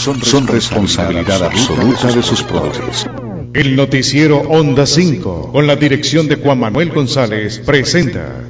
son responsabilidad absoluta de sus productores. El noticiero Onda 5, con la dirección de Juan Manuel González, presenta.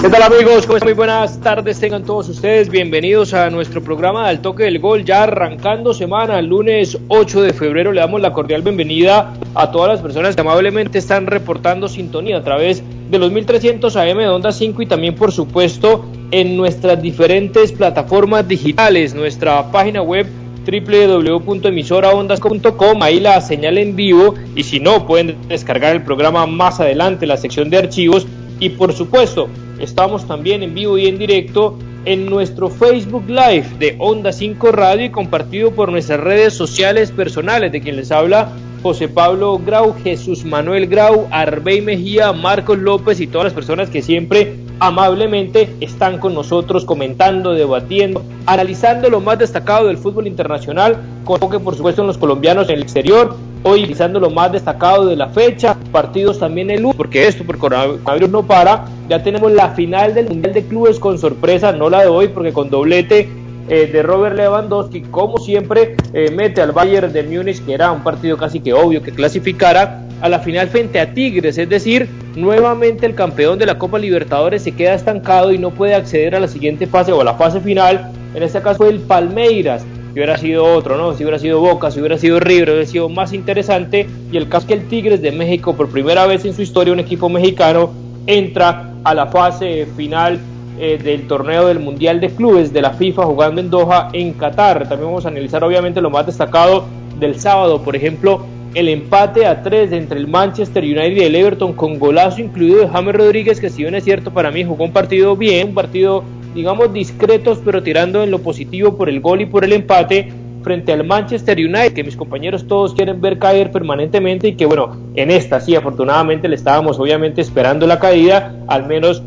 ¿Qué tal amigos? ¿Cómo están? Muy buenas tardes tengan todos ustedes. Bienvenidos a nuestro programa Al Toque del Gol. Ya arrancando semana, lunes 8 de febrero, le damos la cordial bienvenida a todas las personas que amablemente están reportando sintonía a través de los 1300 AM de Onda 5 y también por supuesto en nuestras diferentes plataformas digitales, nuestra página web www.emisoraondas.com, ahí la señal en vivo y si no pueden descargar el programa más adelante, la sección de archivos y por supuesto estamos también en vivo y en directo en nuestro Facebook Live de Onda 5 Radio y compartido por nuestras redes sociales personales de quien les habla José Pablo Grau, Jesús Manuel Grau, Arbey Mejía, Marcos López y todas las personas que siempre amablemente están con nosotros comentando, debatiendo, analizando lo más destacado del fútbol internacional, con que por supuesto en los colombianos en el exterior, hoy analizando lo más destacado de la fecha, partidos también en luz, porque esto por coronavirus no para, ya tenemos la final del Mundial de Clubes con sorpresa, no la de hoy porque con doblete eh, de Robert Lewandowski, como siempre, eh, mete al Bayern de Múnich, que era un partido casi que obvio que clasificara a la final frente a Tigres, es decir, nuevamente el campeón de la Copa Libertadores se queda estancado y no puede acceder a la siguiente fase o a la fase final, en este caso el Palmeiras, si hubiera sido otro, ¿no? Si hubiera sido Boca, si hubiera sido River, hubiera sido más interesante. Y el caso que el Tigres de México, por primera vez en su historia, un equipo mexicano, entra a la fase final eh, del torneo del Mundial de Clubes de la FIFA jugando en Doha, en Qatar. También vamos a analizar obviamente lo más destacado del sábado, por ejemplo, el empate a tres entre el Manchester United y el Everton con golazo incluido de James Rodríguez, que si bien es cierto para mí jugó un partido bien, un partido digamos discretos, pero tirando en lo positivo por el gol y por el empate frente al Manchester United, que mis compañeros todos quieren ver caer permanentemente y que bueno, en esta sí afortunadamente le estábamos obviamente esperando la caída, al menos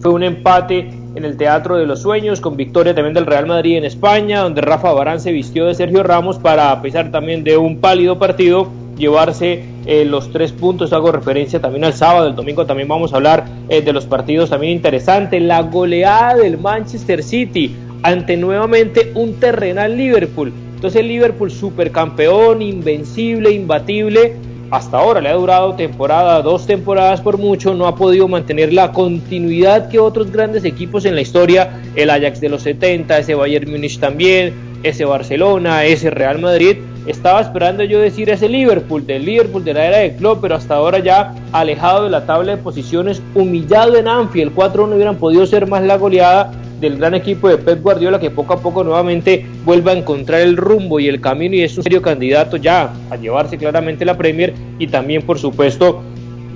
fue un empate en el Teatro de los Sueños, con victoria también del Real Madrid en España, donde Rafa Barán se vistió de Sergio Ramos para, a pesar también de un pálido partido, llevarse eh, los tres puntos. Hago referencia también al sábado, el domingo también vamos a hablar eh, de los partidos también interesantes. La goleada del Manchester City ante nuevamente un terrenal Liverpool. Entonces Liverpool supercampeón, invencible, imbatible, hasta ahora le ha durado temporada, dos temporadas por mucho, no ha podido mantener la continuidad que otros grandes equipos en la historia, el Ajax de los 70, ese Bayern Múnich también, ese Barcelona, ese Real Madrid. Estaba esperando yo decir ese Liverpool, del Liverpool de la era de club, pero hasta ahora ya alejado de la tabla de posiciones, humillado en Anfield, 4 no hubieran podido ser más la goleada del gran equipo de Pep Guardiola que poco a poco nuevamente vuelve a encontrar el rumbo y el camino y es un serio candidato ya a llevarse claramente la Premier y también por supuesto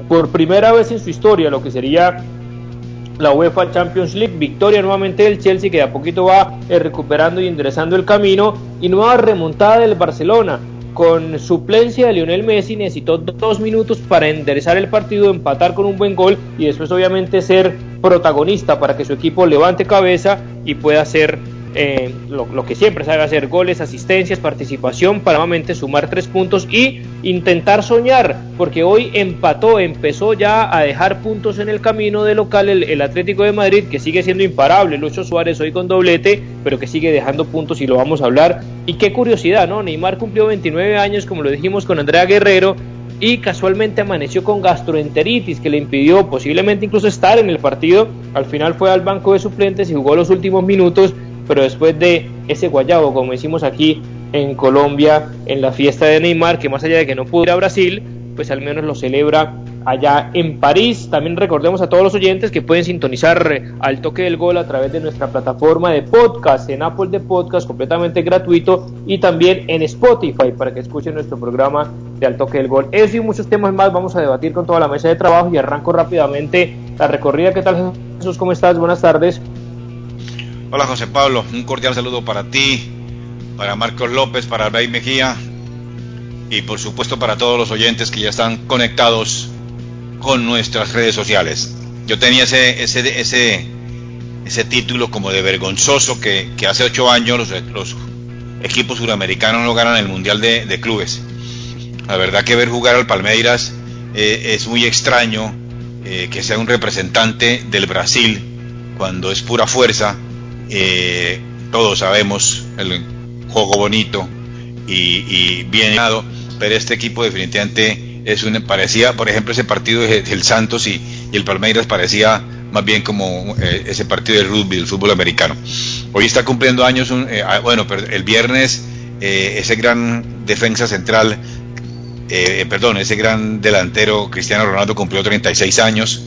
por primera vez en su historia lo que sería la UEFA Champions League, victoria nuevamente del Chelsea que de a poquito va eh, recuperando y enderezando el camino y nueva remontada del Barcelona. Con suplencia de Lionel Messi necesitó dos minutos para enderezar el partido, empatar con un buen gol y después obviamente ser protagonista para que su equipo levante cabeza y pueda hacer eh, lo, que siempre sabe hacer, goles, asistencias, participación, para nuevamente sumar tres puntos y intentar soñar, porque hoy empató, empezó ya a dejar puntos en el camino de local el, Atlético de Madrid, que sigue siendo imparable, Lucho Suárez hoy con doblete, pero que sigue dejando puntos y lo vamos a hablar. Y qué curiosidad, ¿no? Neymar cumplió 29 años, como lo dijimos con Andrea Guerrero, y casualmente amaneció con gastroenteritis que le impidió posiblemente incluso estar en el partido. Al final fue al banco de suplentes y jugó los últimos minutos pero después de ese guayabo, como decimos aquí en Colombia, en la fiesta de Neymar, que más allá de que no pudo ir a Brasil, pues al menos lo celebra allá en París. También recordemos a todos los oyentes que pueden sintonizar al toque del gol a través de nuestra plataforma de podcast en Apple de Podcast completamente gratuito y también en Spotify para que escuchen nuestro programa de Al toque del gol. Eso y muchos temas más vamos a debatir con toda la mesa de trabajo y arranco rápidamente la recorrida. ¿Qué tal Jesús? ¿Cómo estás? Buenas tardes. Hola José Pablo, un cordial saludo para ti, para Marcos López, para Rey Mejía y por supuesto para todos los oyentes que ya están conectados con nuestras redes sociales. Yo tenía ese, ese, ese, ese título como de vergonzoso que, hace ocho años los, equipos suramericanos no ganan el Mundial de, Clubes. La verdad que ver jugar al Palmeiras eh, es muy extraño eh, que sea un representante del Brasil cuando es pura fuerza. Eh, todos sabemos el juego bonito y, y bien dado, pero este equipo definitivamente es un, parecía, por ejemplo, ese partido del Santos y, el Palmeiras parecía más bien como eh, ese partido del rugby, del fútbol americano. Hoy está cumpliendo años, un, eh, ah, bueno, el viernes eh, ese gran defensa central, perdón, ese gran delantero Cristiano Ronaldo cumplió 36 años.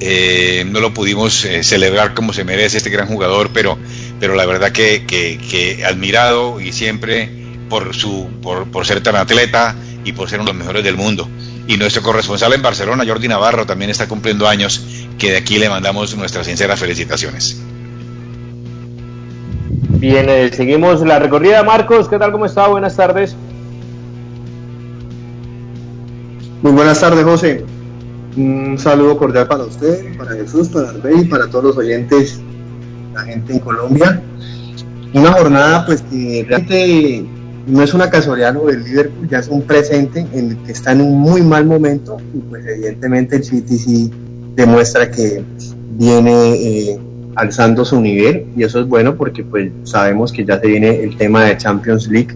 No lo pudimos celebrar como se merece este gran jugador, pero, pero la verdad que, que, admirado y siempre por, su, por, por ser tan atleta, y por ser uno de los mejores del mundo. Y nuestro corresponsal en Barcelona, Jordi Navarro, también está cumpliendo años, que de aquí le mandamos nuestras sinceras felicitaciones. Bien, eh, seguimos la recorrida. Marcos, ¿qué tal? ¿Cómo está? Buenas tardes. Muy buenas tardes, José. Un saludo cordial para usted, para Jesús, para Arbey, para todos los oyentes, la gente en Colombia. Una jornada pues que realmente no es una casualidad lo del Liverpool, ya es un presente en el que está en un muy mal momento y pues evidentemente el City sí demuestra que viene eh, alzando su nivel y eso es bueno porque pues sabemos que ya se viene el tema de Champions League,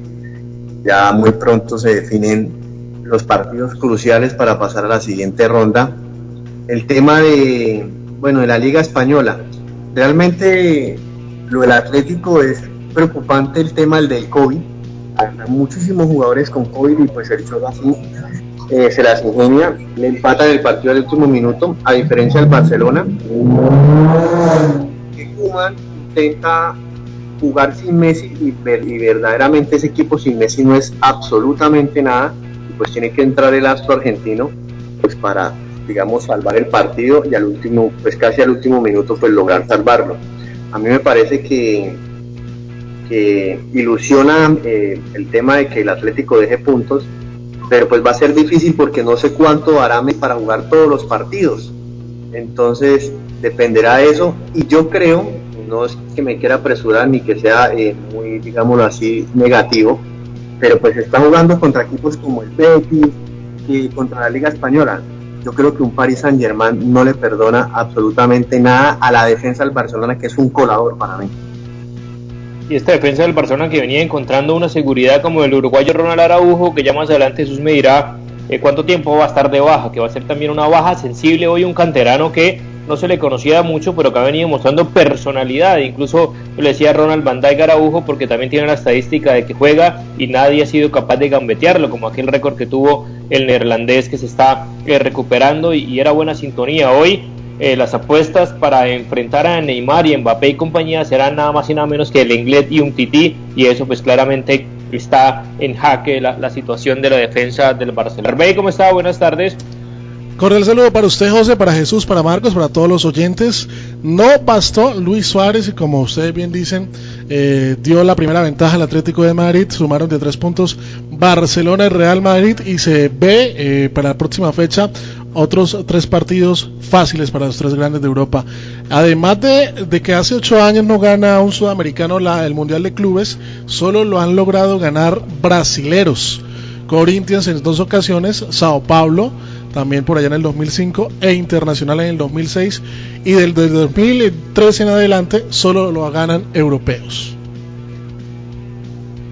ya muy pronto se definen los partidos cruciales para pasar a la siguiente ronda. El tema de, bueno, de la Liga Española, realmente lo del Atlético es preocupante el tema del COVID, muchísimos jugadores con COVID y pues el Cholo así eh, se las ingenia, le empata el partido al último minuto, a diferencia del Barcelona, que Kuman intenta jugar sin Messi y, verdaderamente ese equipo sin Messi no es absolutamente nada pues tiene que entrar el astro argentino pues para digamos salvar el partido y al último pues casi al último minuto pues lograr salvarlo a mí me parece que ilusiona eh, el tema de que el Atlético deje puntos, pero pues va a ser difícil porque no sé cuánto hará para jugar todos los partidos. Entonces dependerá de eso y yo creo, no es que me quiera apresurar ni que sea eh, muy, digámoslo así, negativo, pero pues está jugando contra equipos como el Betis y contra la Liga Española. Yo creo que un Paris Saint Germain no le perdona absolutamente nada a la defensa del Barcelona, que es un colador para mí y esta defensa del Barcelona que venía encontrando una seguridad como el uruguayo Ronald Araujo, que ya más adelante Jesús me dirá eh, cuánto tiempo va a estar de baja, que va a ser también una baja sensible hoy un canterano que no se le conocía mucho, pero que ha venido mostrando personalidad. Incluso le decía Ronald Van Dijk Araujo, porque también tiene la estadística de que juega y nadie ha sido capaz de gambetearlo, como aquel récord que tuvo el neerlandés que se está eh, recuperando y, era buena sintonía. Hoy eh, las apuestas para enfrentar a Neymar y Mbappé y compañía serán nada más y nada menos que el Inglés y un Tití y eso pues claramente está en jaque la, situación de la defensa del Barcelona. ¿cómo está? Buenas tardes. Cordial saludo para usted, José, para Jesús, para Marcos, para todos los oyentes. No bastó Luis Suárez y como ustedes bien dicen, eh, dio la primera ventaja al Atlético de Madrid. Sumaron de tres puntos Barcelona y Real Madrid y se ve eh, para la próxima fecha otros tres partidos fáciles para los tres grandes de Europa. Además de, que hace ocho años no gana un sudamericano el Mundial de Clubes, solo lo han logrado ganar brasileros. Corinthians en dos ocasiones, Sao Paulo también por allá en el 2005 e Internacional en el 2006 y del, del 2013 en adelante solo lo ganan europeos.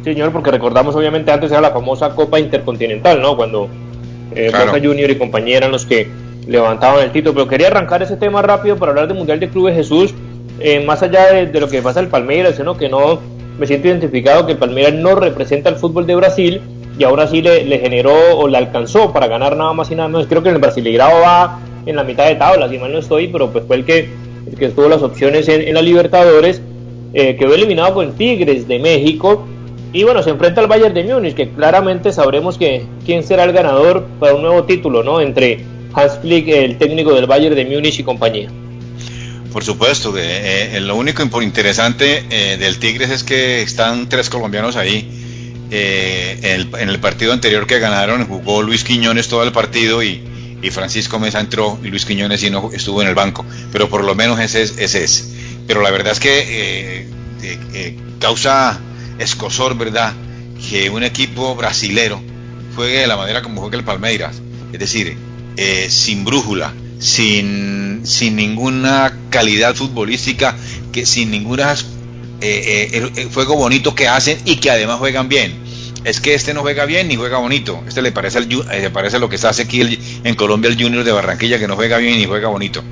Señor, porque recordamos obviamente antes era la famosa Copa Intercontinental, ¿no? Cuando eh, Junior y compañía eran los que levantaban el título. Pero quería arrancar ese tema rápido para hablar del Mundial de Clubes Jesús, eh, más allá de, lo que pasa el Palmeiras, sino que no me siento identificado que el Palmeiras no representa el fútbol de Brasil, y ahora sí le, generó o le alcanzó para ganar nada más y nada menos. Creo que en el Brasileirao va en la mitad de tabla, si mal no estoy, pero pues fue el que, el que tuvo las opciones en, en la Libertadores. Eh, quedó eliminado con Tigres de México y bueno, se enfrenta al Bayern de Múnich, que claramente sabremos que quién será el ganador para un nuevo título, ¿no? Entre Hans Flick, el técnico del Bayern de Múnich y compañía. Por supuesto, eh, eh, lo único interesante eh, del Tigres es que están tres colombianos ahí. Eh, en el, en, el, partido anterior que ganaron jugó Luis Quiñones todo el partido y, y, Francisco Mesa entró y Luis Quiñones y no estuvo en el banco. Pero por lo menos ese es. Ese es. Pero la verdad es que causa escosor, ¿verdad? Que un equipo brasilero juegue de la manera como juega el Palmeiras. Es decir, sin brújula sin, sin ninguna calidad futbolística, que sin ninguna eh, eh, el, juego bonito que hacen y que además juegan bien. Es que este no juega bien ni juega bonito. Este le parece, el, eh, le parece lo que se hace aquí el, en Colombia el Junior de Barranquilla, que no juega bien ni juega bonito.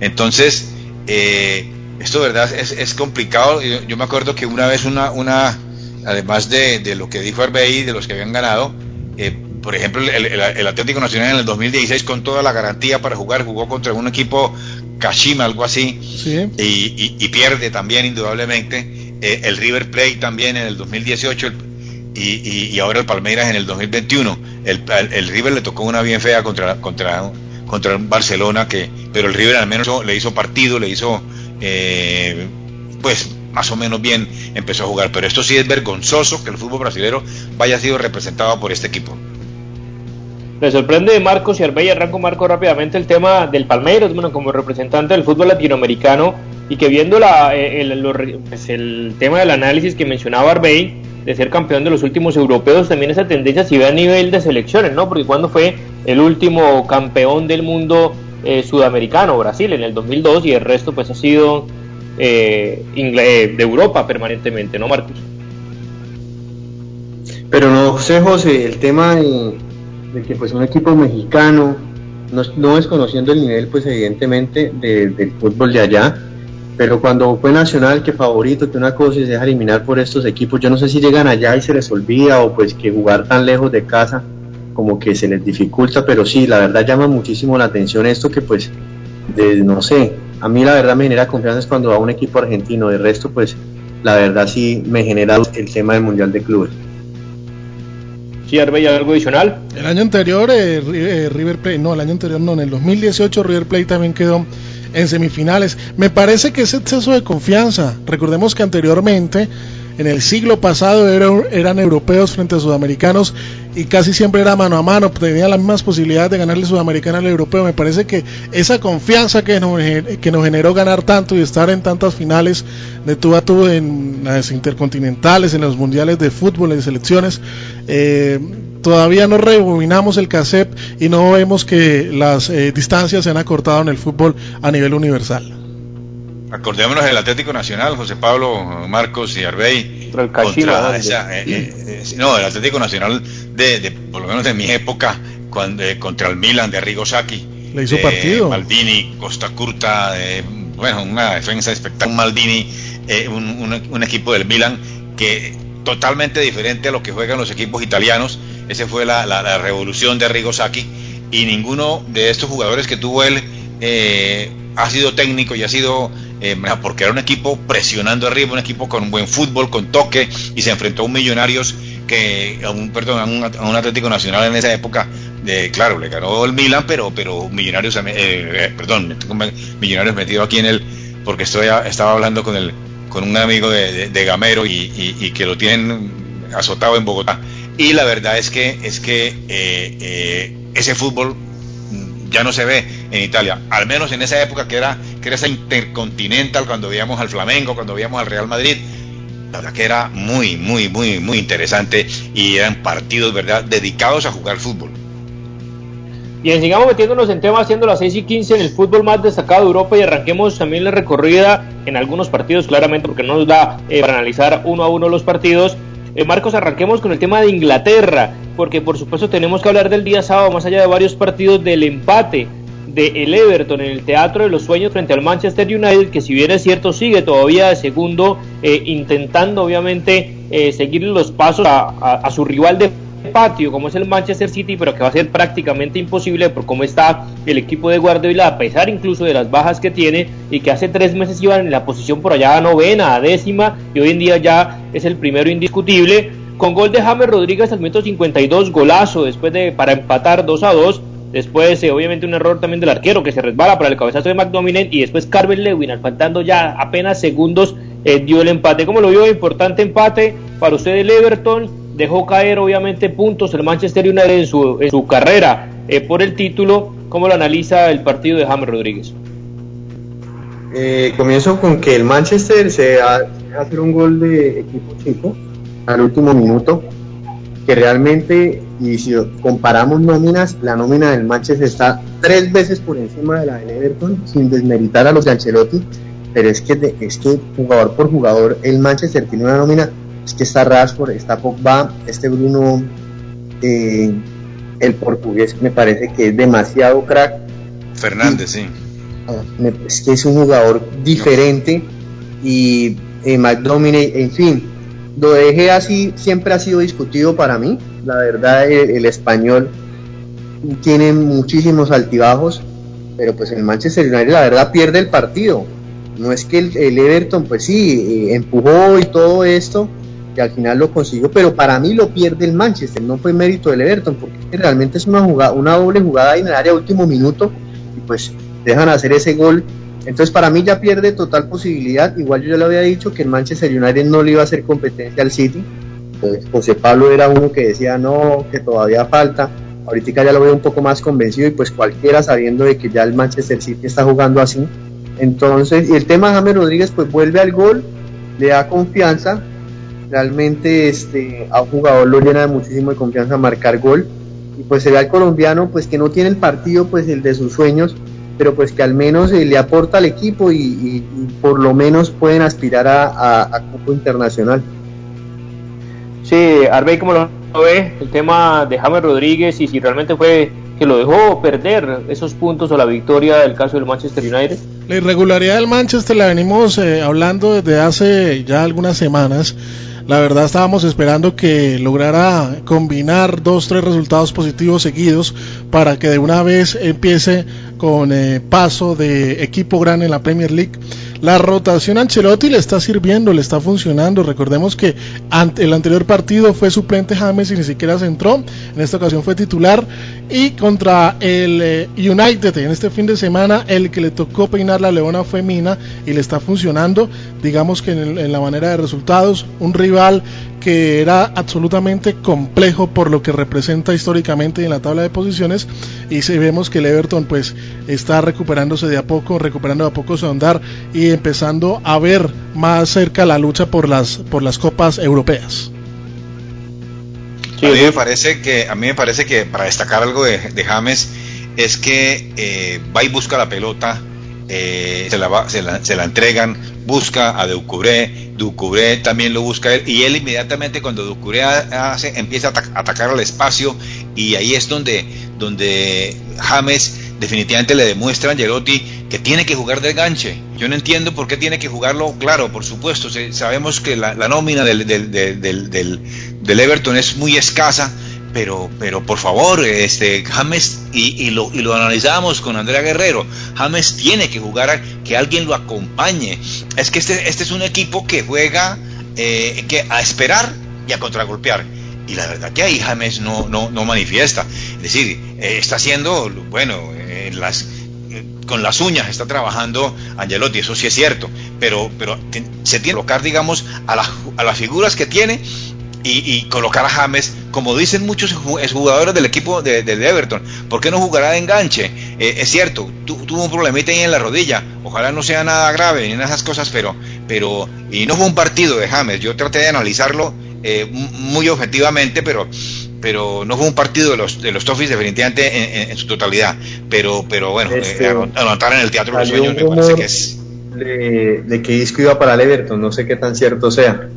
Entonces, eh, esto verdad es, es complicado. Yo, me acuerdo que una vez una, una además de, de lo que dijo Arbey, de los que habían ganado, eh, por ejemplo, el, el, Atlético Nacional en el 2016 con toda la garantía para jugar, jugó contra un equipo Kashima, algo así, sí. y, y, y, pierde también indudablemente. Eh, el River Plate también en el 2018 y, y, ahora el Palmeiras en el 2021. El, el, River le tocó una bien fea contra, contra, contra Barcelona, que, pero el River al menos le hizo partido, le hizo, eh, pues más o menos bien empezó a jugar. Pero esto sí es vergonzoso que el fútbol brasileño vaya sido representado por este equipo. Me sorprende Marcos y Arbey, arranco Marco rápidamente el tema del Palmeiras, bueno, como representante del fútbol latinoamericano y que viendo eh, pues el, tema del análisis que mencionaba Arbey, de ser campeón de los últimos europeos, también esa tendencia se ve a nivel de selecciones, ¿no? Porque cuando fue el último campeón del mundo eh, sudamericano, Brasil, en el 2002, y el resto pues ha sido eh, de Europa permanentemente, ¿no, Marcos? Pero no sé, José, el tema de de que pues un equipo mexicano, no, no desconociendo el nivel pues evidentemente de, del fútbol de allá, pero cuando fue Nacional que favorito, que una cosa y se eliminar por estos equipos, yo no sé si llegan allá y se les olvida o pues que jugar tan lejos de casa como que se les dificulta, pero sí, la verdad llama muchísimo la atención esto que pues, de, no sé, a mí la verdad me genera confianza es cuando va un equipo argentino, de resto pues la verdad sí me genera el tema del Mundial de Clubes. Sí, Arbey, ¿algo adicional? El año anterior, eh, eh, River Plate, no, el año anterior no, en el 2018 River Plate también quedó en semifinales. Me parece que es exceso de confianza. Recordemos que anteriormente, en el siglo pasado, era, eran europeos frente a sudamericanos y casi siempre era mano a mano, tenía las mismas posibilidades de ganarle sudamericano al europeo. Me parece que esa confianza que nos, que nos generó ganar tanto y estar en tantas finales de tú a tú en las intercontinentales, en los mundiales de fútbol, en selecciones, eh, todavía no rebobinamos el cassette y no vemos que las eh, distancias se han acortado en el fútbol a nivel universal. Acordémonos del Atlético Nacional, José Pablo, Marcos y Arbey. El contra esa, eh, eh, no, el Atlético Nacional de, de, por lo menos de mi época, cuando, eh, contra el Milan de Arrigo Sacchi. Le hizo partido. Maldini, Costa Curta, bueno, una defensa espectacular. Maldini, un, un, un equipo del Milan que totalmente diferente a lo que juegan los equipos italianos. Esa fue la, la, revolución de Arrigo Sacchi y ninguno de estos jugadores que tuvo él eh, ha sido técnico y ha sido eh, porque era un equipo presionando arriba, un equipo con buen fútbol, con toque y se enfrentó a un Millonarios que a un perdón a un, Atlético Nacional en esa época de claro le ganó el Milan pero pero Millonarios eh, perdón Millonarios metido aquí en el porque estoy estaba hablando con el con un amigo de, de, Gamero y, y, y, que lo tienen azotado en Bogotá. Y la verdad es que, es que eh, eh, ese fútbol ya no se ve en Italia, al menos en esa época que era, que era esa intercontinental, cuando veíamos al Flamengo, cuando veíamos al Real Madrid, la verdad que era muy, muy, muy, muy interesante y eran partidos, ¿verdad?, dedicados a jugar fútbol. Bien, sigamos metiéndonos en temas, siendo las 6 y 15 en el fútbol más destacado de Europa y arranquemos también la recorrida en algunos partidos, claramente, porque no nos da eh, para analizar uno a uno los partidos. Eh, Marcos, arranquemos con el tema de Inglaterra, porque por supuesto tenemos que hablar del día sábado, más allá de varios partidos, del empate de el Everton en el Teatro de los Sueños frente al Manchester United, que si bien es cierto sigue todavía de segundo, eh, intentando obviamente eh, seguir los pasos a, a, a, su rival de patio como es el Manchester City, pero que va a ser prácticamente imposible por cómo está el equipo de Guardiola, a pesar incluso de las bajas que tiene y que hace tres meses iban en la posición por allá a novena, a décima y hoy en día ya es el primero indiscutible. Con gol de James Rodríguez al minuto 52, golazo después de para empatar 2 a 2. Después, eh, obviamente, un error también del arquero que se resbala para el cabezazo de McDominay. Y después, Carmen Lewin, al faltando ya apenas segundos, eh, dio el empate. Como lo vio, importante empate para usted el Everton. Dejó caer, obviamente, puntos el Manchester United en su, en su carrera eh, por el título. ¿Cómo lo analiza el partido de James Rodríguez? comienzo con que el Manchester se hace un gol de equipo chico al último minuto que realmente, y si comparamos nóminas, la nómina del Manchester está tres veces por encima de la del Everton, sin desmeritar a los de Ancelotti, pero es que, es que jugador por jugador, el Manchester tiene una nómina, es que está Rashford, está Pogba, este Bruno, eh, el portugués, me parece que es demasiado crack. Fernández, sí. Ah, es que es un jugador diferente y eh, McDominay, en fin, lo dejé así siempre ha sido discutido para mí. La verdad, el, español tiene muchísimos altibajos, pero pues el Manchester United la verdad pierde el partido. No es que el, Everton, pues sí, eh, empujó y todo esto, y al final lo consiguió, pero para mí lo pierde el Manchester, no fue mérito del Everton, porque realmente es una, doble jugada en el área último minuto, y pues dejan hacer ese gol entonces para mí ya pierde total posibilidad. Igual yo ya le había dicho que el Manchester United no le iba a hacer competencia al City. Pues José Pablo era uno que decía no, que todavía falta. Ahorita ya lo veo un poco más convencido y pues cualquiera sabiendo de que ya el Manchester City está jugando así. Entonces, y el tema de James Rodríguez pues vuelve al gol, le da confianza. Realmente este, a un jugador lo llena de muchísimo de confianza marcar gol. Y pues se ve al colombiano pues que no tiene el partido pues el de sus sueños pero pues que al menos eh, le aporta al equipo y, por lo menos pueden aspirar a, a, Cupo Internacional. Sí, Arbey, ¿cómo lo ve? El tema de James Rodríguez y si realmente fue que lo dejó perder esos puntos o la victoria del caso del Manchester United. La irregularidad del Manchester la venimos eh, hablando desde hace ya algunas semanas. La verdad estábamos esperando que lograra combinar dos, tres resultados positivos seguidos para que de una vez empiece con eh, paso de equipo grande en la Premier League. La rotación Ancelotti le está sirviendo, le está funcionando. Recordemos que el anterior partido fue suplente James y ni siquiera se entró. En esta ocasión fue titular. Y contra el eh, United en este fin de semana, el que le tocó peinar la leona fue Mina y le está funcionando. Digamos que en, la manera de resultados, un rival que era absolutamente complejo por lo que representa históricamente en la tabla de posiciones y si vemos que el Everton pues está recuperándose de a poco, recuperando de a poco su andar y empezando a ver más cerca la lucha por las por las copas europeas. A mí me parece que a mí me parece que para destacar algo de, James es que eh, va y busca la pelota, eh, se, la se, la, se la entregan, busca a Ducuré, Ducuré también lo busca él, y él inmediatamente cuando Ducuré hace, empieza a atacar al espacio, y ahí es donde, donde James definitivamente le demuestra a Angelotti que tiene que jugar de enganche. Yo no entiendo por qué tiene que jugarlo, claro, por supuesto, sabemos que la, nómina del, del, del, del Everton es muy escasa, pero, pero por favor, este James, y, lo, y lo analizábamos con Andrea Guerrero, James tiene que jugar a que alguien lo acompañe. Es que este, este es un equipo que juega eh, que a esperar y a contragolpear. Y la verdad que ahí James no, no, no manifiesta. Es decir, eh, está haciendo, bueno, las, con las uñas está trabajando Angelotti, eso sí es cierto, pero, pero se tiene que colocar, digamos, a, a las figuras que tiene y, colocar a James, como dicen muchos jugadores del equipo de, Everton, ¿por qué no jugará de enganche? Eh, es cierto, tuvo un problemita ahí en la rodilla, ojalá no sea nada grave ni en esas cosas, pero, pero, y no fue un partido de James, yo traté de analizarlo eh, muy objetivamente, pero, pero no fue un partido de los de los Toffees definitivamente en, su totalidad, pero, pero bueno, eh, este, anotar en el Teatro de los Sueños me parece que es... De, de que Isco iba para el Everton, no sé qué tan cierto sea.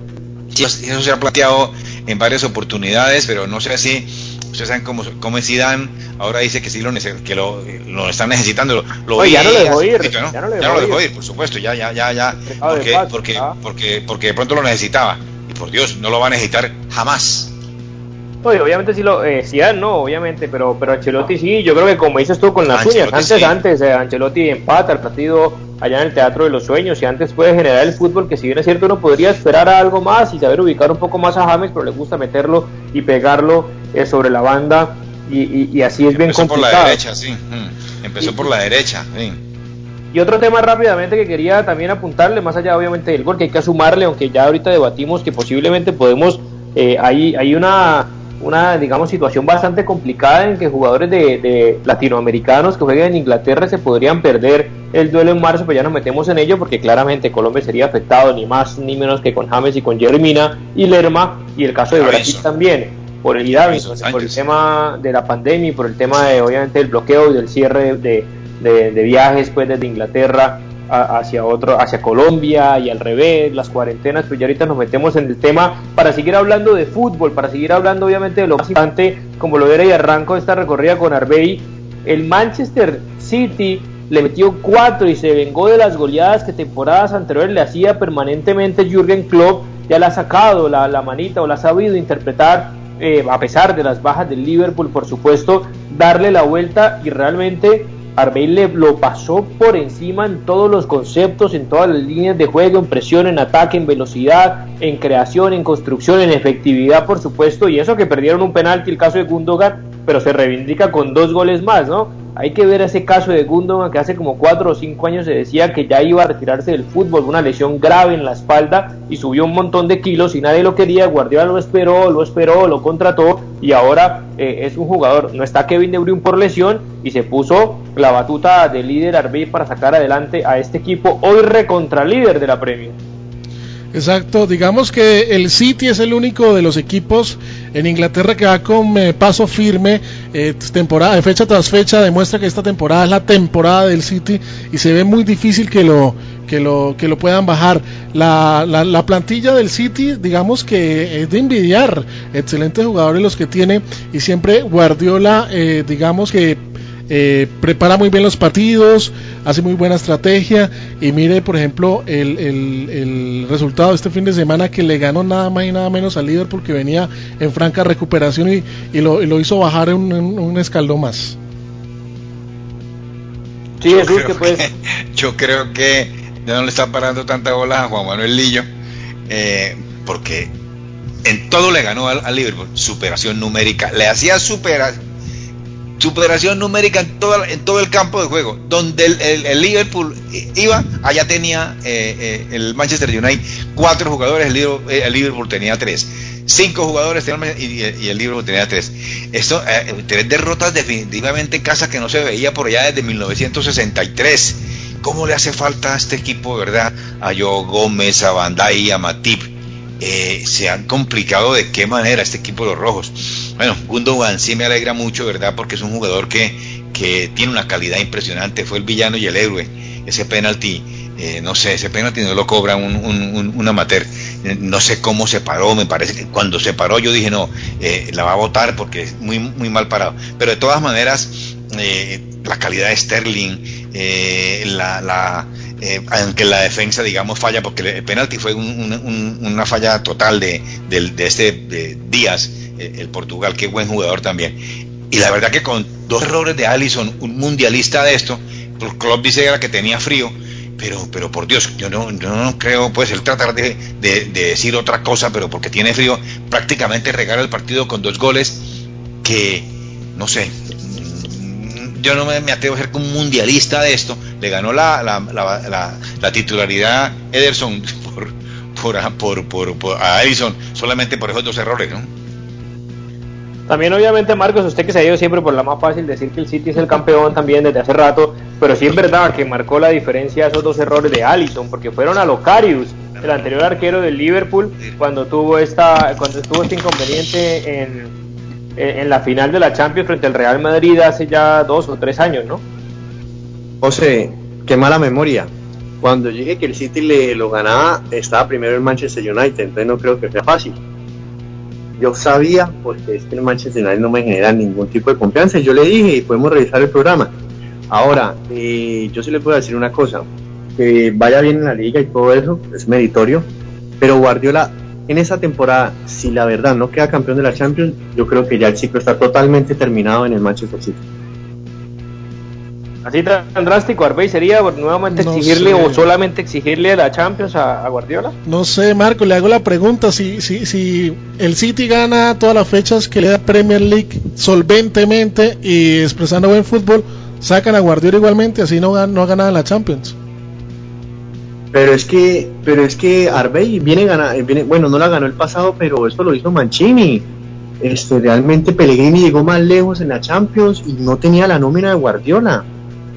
Eso se ha planteado en varias oportunidades, pero no sé si ustedes saben cómo, cómo es Zidane, ahora dice que sí lo, que lo, lo están necesitando. Lo, ya no lo dejó ir, ya no, lo dejó ir, por supuesto, ya, ya, ya, ya, porque, porque, porque, porque de pronto lo necesitaba, y por Dios, no lo va a necesitar jamás. Obviamente sí lo, eh, no, obviamente, pero, pero Ancelotti sí, yo creo que como dices tú con las uñas, antes, antes, eh, Ancelotti empata el partido allá en el Teatro de los Sueños y antes puede generar el fútbol que si bien es cierto uno podría esperar a algo más y saber ubicar un poco más a James, pero le gusta meterlo y pegarlo eh, sobre la banda y, así es bien Empezó por la derecha, sí, mm. empezó por la derecha, sí. Y otro tema rápidamente que quería también apuntarle, más allá obviamente del gol, que hay que sumarle, aunque ya ahorita debatimos que posiblemente podemos, eh, hay, hay una una, digamos, situación bastante complicada en que jugadores de, latinoamericanos que jueguen en Inglaterra se podrían perder el duelo en marzo, pero ya nos metemos en ello porque claramente Colombia sería afectado ni más ni menos que con James y con Jeremina y Lerma y el caso de Brasil también por el por el tema de la pandemia y por el tema de obviamente del bloqueo y del cierre de, de, de viajes pues desde Inglaterra hacia otro, hacia Colombia y al revés, las cuarentenas, pues ya ahorita nos metemos en el tema para seguir hablando de fútbol, para seguir hablando obviamente de lo más importante, como lo era y arranco esta recorrida con Arbey, el Manchester City le metió cuatro y se vengó de las goleadas que temporadas anteriores le hacía permanentemente Jürgen Klopp, ya la ha sacado la, la manita o la ha sabido interpretar eh, a pesar de las bajas del Liverpool, por supuesto, darle la vuelta y realmente Arbey le lo pasó por encima en todos los conceptos, en todas las líneas de juego, en presión, en ataque, en velocidad, en creación, en construcción, en efectividad, por supuesto, y eso que perdieron un penalti, el caso de Gundogan, pero se reivindica con dos goles más, ¿no? Hay que ver ese caso de Gundogan que hace como cuatro o cinco años se decía que ya iba a retirarse del fútbol, una lesión grave en la espalda y subió un montón de kilos y nadie lo quería. Guardiola lo esperó, lo esperó, lo contrató y ahora eh, es un jugador. No está Kevin De Bruyne por lesión y se puso la batuta de líder Arbey para sacar adelante a este equipo hoy recontra líder de la Premier. Exacto, digamos que el City es el único de los equipos en Inglaterra que va con eh, paso firme, eh, fecha tras fecha, demuestra que esta temporada es la temporada del City y se ve muy difícil que lo, que lo, que lo puedan bajar. La, la, plantilla del City, digamos que es de envidiar, excelentes jugadores los que tiene y siempre Guardiola, eh, digamos que eh, prepara muy bien los partidos, hace muy buena estrategia y mire por ejemplo el, el, resultado de este fin de semana que le ganó nada más y nada menos al líder porque venía en franca recuperación y, y, lo, lo, hizo bajar un, un, escaldón más. Sí, yo, creo que, pues... yo creo que ya no le está parando tanta bola a Juan Manuel Lillo eh, porque en todo le ganó al, al Liverpool, superación numérica, le hacía superar superación numérica en, toda, en todo el campo de juego. Donde el, Liverpool iba, allá tenía eh, eh, el Manchester United cuatro jugadores, el Liverpool, tenía tres. Cinco jugadores y, el Liverpool tenía tres. Esto, eh, tres derrotas definitivamente en casa que no se veía por allá desde 1963. ¿Cómo le hace falta a este equipo, verdad? A Joe Gómez, a Bandai, a Matip eh, se han complicado de qué manera este equipo de los rojos. Bueno, Gundogan sí me alegra mucho, ¿verdad? Porque es un jugador que, que tiene una calidad impresionante, fue el villano y el héroe. Ese penalti, eh, no sé, ese penalti no lo cobra un, un, amateur. Eh, no sé cómo se paró, me parece que cuando se paró yo dije, no, la va a votar porque es muy, muy mal parado. Pero de todas maneras, la calidad de Sterling, la, la eh, aunque la defensa, digamos, falla, porque el penalti fue una falla total de, este Díaz, eh, el Portugal, qué buen jugador también. Y la verdad que con dos errores de Allison, un mundialista de esto, pues Klopp dice que tenía frío, pero, pero por Dios, yo no, no creo, pues él tratar de, decir otra cosa, pero porque tiene frío, prácticamente regala el partido con dos goles que, no sé, yo no me, atrevo a ser como un mundialista de esto. Le ganó la, la, titularidad Ederson por, por, por, a Edison solamente por esos dos errores, ¿no? También obviamente Marcos, usted que se ha ido siempre por la más fácil decir que el City es el campeón también desde hace rato, pero sí es verdad que marcó la diferencia esos dos errores de Allison, porque fueron a Locarius, el anterior arquero del Liverpool, cuando tuvo esta, cuando estuvo este inconveniente en, en la final de la Champions frente al Real Madrid hace ya dos o tres años, ¿no? José, qué mala memoria. Cuando dije que el City le lo ganaba, estaba primero el Manchester United, entonces no creo que sea fácil. Yo sabía, porque es que el Manchester United no me genera ningún tipo de confianza. Yo le dije, y podemos revisar el programa. Ahora, eh, yo sí le puedo decir una cosa, que vaya bien en la liga y todo eso, es meritorio, pero Guardiola en esa temporada, si la verdad no queda campeón de la Champions, yo creo que ya el ciclo está totalmente terminado en el Manchester City. Así tan drástico, Arbey, sería nuevamente No exigirle sé. o solamente exigirle la Champions a, a Guardiola. No sé, Marco, le hago la pregunta. Si, si, si el City gana todas las fechas que le da Premier League solventemente y expresando buen fútbol, sacan a Guardiola igualmente, así no, no ha ganado la Champions. Pero es que, pero es que Arbey viene gana, eh, viene, bueno, no la ganó el pasado, pero eso lo hizo Mancini. Este, realmente Pellegrini llegó más lejos en la Champions y no tenía la nómina de Guardiola.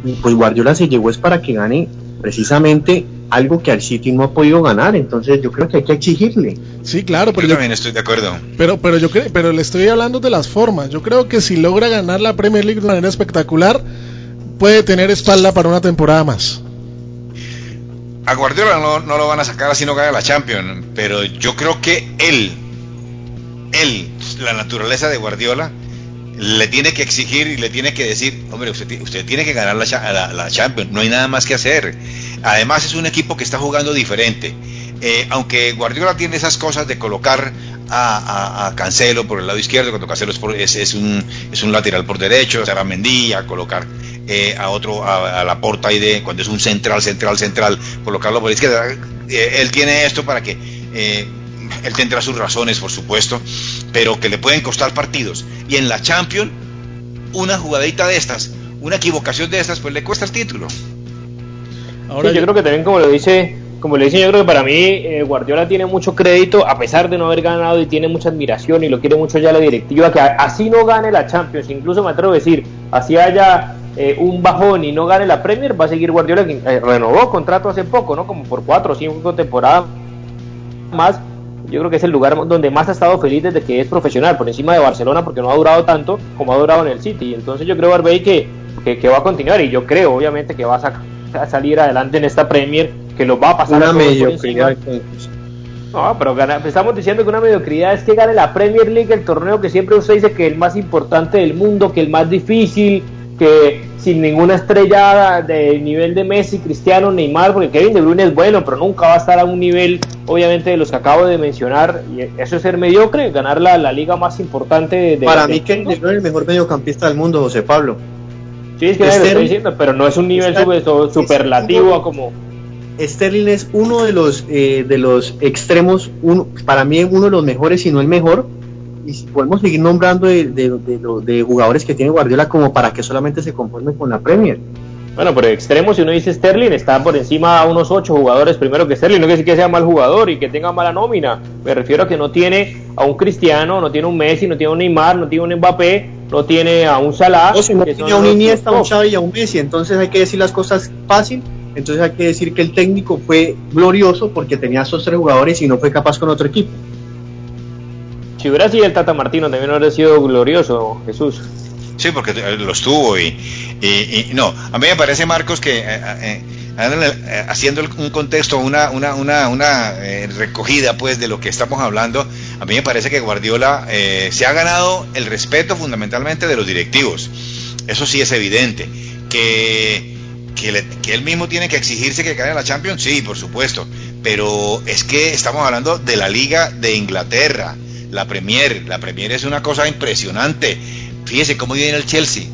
Y pues Guardiola se llegó es para que gane precisamente algo que al City no ha podido ganar. Entonces yo creo que hay que exigirle. Sí, claro, pero Yo yo, también estoy de acuerdo. pero, pero yo creo, pero le estoy hablando de las formas. Yo creo que si logra ganar la Premier League de manera espectacular, puede tener espalda para una temporada más. A Guardiola no, no lo van a sacar así no gana la Champions, pero yo creo que él, él, la naturaleza de Guardiola, le tiene que exigir y le tiene que decir, hombre, usted, usted tiene que ganar la, la- la Champions, no hay nada más que hacer. Además es un equipo que está jugando diferente. Eh, aunque Guardiola tiene esas cosas de colocar a, a- a Cancelo por el lado izquierdo, cuando Cancelo es, por- es, es un, es un lateral por derecho, a Mendy, a colocar eh, a otro, a, a la porta ahí de, cuando es un central, central, central, colocarlo por la izquierda. Eh, él tiene esto para que eh, él tendrá sus razones, por supuesto, pero que le pueden costar partidos. Y en la Champions, una jugadita de estas, una equivocación de estas, pues le cuesta el título. Ahora Sí, yo creo que también como lo dice, como le dicen, yo creo que para mí eh, Guardiola tiene mucho crédito a pesar de no haber ganado y tiene mucha admiración y lo quiere mucho ya la directiva que a- así no gane la Champions, incluso me atrevo a decir, así haya eh, un bajón y no gane la Premier, va a seguir Guardiola que eh, renovó contrato hace poco, ¿no? Como por cuatro o cinco temporadas más. Yo creo que es el lugar donde más ha estado feliz desde que es profesional, por encima de Barcelona, porque no ha durado tanto como ha durado en el City. Entonces yo creo, Arbey, que, que, que va a continuar y yo creo, obviamente, que va a, a salir adelante en esta Premier, que lo va a pasar a Una por mediocridad. No, pero gana- estamos diciendo que una mediocridad es que gane la Premier League, el torneo que siempre usted dice que es el más importante del mundo, que el más difícil, que sin ninguna estrella de nivel de Messi, Cristiano, Neymar, porque Kevin De Bruyne es bueno, pero nunca va a estar a un nivel, obviamente, de los que acabo de mencionar. Y eso es ser mediocre, ganar la, la liga más importante de, de- Para del mí mundo. De Bruyne es el mejor mediocampista del mundo, José Pablo. Sí, es que nadie lo estoy diciendo, pero no es un nivel superlativo a como... Sterling es uno de los eh, de los extremos, uno, para mí uno de los mejores, si no el mejor. Y si podemos seguir nombrando de, de, de, jugadores que tiene Guardiola como para que solamente se conforme con la Premier. Bueno, pero extremo, si uno dice Sterling, está por encima a unos ocho jugadores primero que Sterling. No quiere decir que sea mal jugador y que tenga mala nómina. Me refiero a que no tiene a un Cristiano, no tiene un Messi, no tiene un Neymar, no tiene un Mbappé, no tiene a un Salah. Si no tiene a un Iniesta, un. Xavi y a un Messi, entonces hay que decir las cosas fácil. Entonces hay que decir que el técnico fue glorioso porque tenía a esos tres jugadores y no fue capaz con otro equipo. Si hubiera sido el Tata Martino, también hubiera sido glorioso, Jesús. Sí, porque los tuvo y, y- no, a mí me parece Marcos que eh, eh, eh, haciendo un contexto, una, una, una, una eh, recogida pues de lo que estamos hablando, a mí me parece que Guardiola eh, se ha ganado el respeto fundamentalmente de los directivos. Eso sí es evidente. Que, que, le- que él mismo tiene que exigirse que gane la Champions, sí, por supuesto. Pero es que estamos hablando de la Liga de Inglaterra, la Premier. La Premier es una cosa impresionante. Fíjese cómo viene el Chelsea.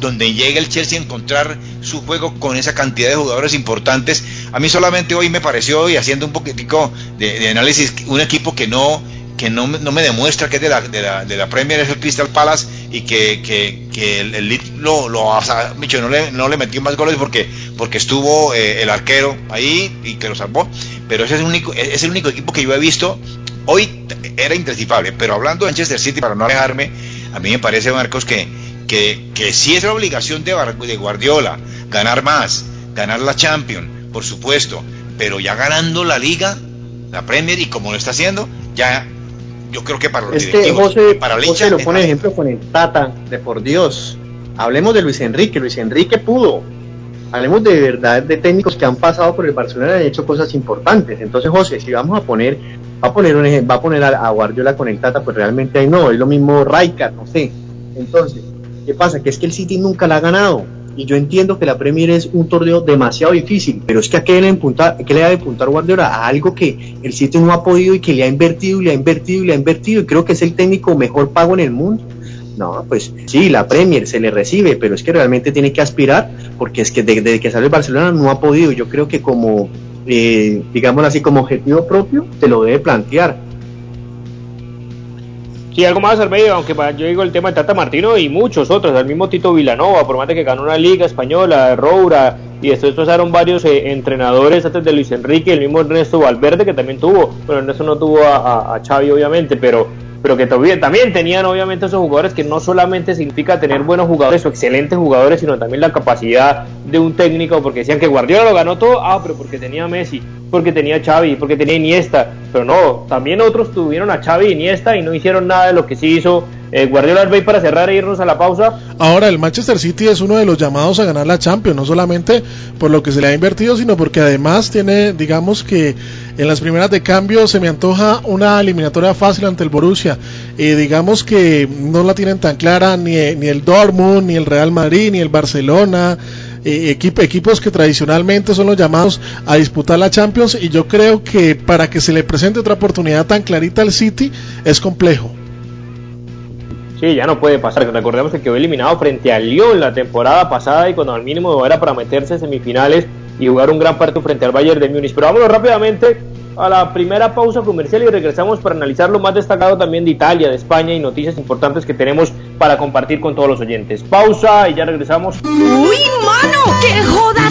Donde llega el Chelsea a encontrar su juego con esa cantidad de jugadores importantes. A mí solamente hoy me pareció, y haciendo un poquitico de, análisis, un equipo que no que no, no me demuestra que es de la, de la, de la Premier es el Crystal Palace y que, que, que el, el lo, lo o sea, no, le, no le metió más goles porque, porque estuvo eh, el arquero ahí y que lo salvó. Pero ese es el único, es el único equipo que yo he visto. Hoy era indescifable, pero hablando de Manchester City, para no alejarme, a mí me parece, Marcos, que, que, que sí es la obligación de, de Guardiola ganar más, ganar la Champions, por supuesto, pero ya ganando la Liga, la Premier, y como lo está haciendo, ya yo creo que para los Es que directivos, José, para el José hincha, lo pone ejemplo con el Tata, de por Dios. Hablemos de Luis Enrique, Luis Enrique pudo. Hablemos de verdad de técnicos que han pasado por el Barcelona y han hecho cosas importantes. Entonces, José, si vamos a poner, va a poner un ejem- va a poner a, Guardiola con el Tata, pues realmente ahí no, es lo mismo Raikar, no sé. Entonces, ¿qué pasa? Que es que el City nunca la ha ganado. y yo entiendo que la Premier es un torneo demasiado difícil, pero es que a qué le, impunta, qué le debe apuntar Guardiola a algo que el City no ha podido y que le ha invertido y le ha invertido y le ha invertido y creo que es el técnico mejor pago en el mundo. No, pues sí, la Premier se le recibe, pero es que realmente tiene que aspirar porque es que desde, que sale el Barcelona no ha podido. Yo creo que como, eh, digámoslo así, como objetivo propio, se lo debe plantear. Sí, algo más, medio, aunque yo digo el tema de Tata Martino y muchos otros, el mismo Tito Vilanova, por más de que ganó una liga española, Roura, y después pasaron varios eh, entrenadores antes de Luis Enrique, el mismo Ernesto Valverde que también tuvo, bueno, Ernesto no tuvo a, a Xavi obviamente, pero pero que también tenían obviamente esos jugadores que no solamente significa tener buenos jugadores o excelentes jugadores, sino también la capacidad de un técnico, porque decían que Guardiola lo ganó todo, ah, pero porque tenía Messi, porque tenía Xavi, porque tenía Iniesta, pero no, también otros tuvieron a Xavi y Iniesta y no hicieron nada de lo que sí hizo eh, Guardiola Arbey para cerrar e irnos a la pausa. Ahora, el Manchester City es uno de los llamados a ganar la Champions, no solamente por lo que se le ha invertido, sino porque además tiene, digamos que en las primeras de cambio se me antoja una eliminatoria fácil ante el Borussia. y digamos que no la tienen tan clara ni, ni el Dortmund, ni el Real Madrid, ni el Barcelona. Eh, equipos que tradicionalmente son los llamados a disputar la Champions y yo creo que para que se le presente otra oportunidad tan clarita al City es complejo. Sí, ya no puede pasar. Recordemos que quedó eliminado frente al Lyon la temporada pasada y cuando al mínimo era para meterse semifinales y jugar un gran partido frente al Bayern de Múnich. Pero vámonos rápidamente a la primera pausa comercial y regresamos para analizar lo más destacado también de Italia, de España y noticias importantes que tenemos para compartir con todos los oyentes. Pausa y ya regresamos. ¡Uy, mano! ¡Qué joda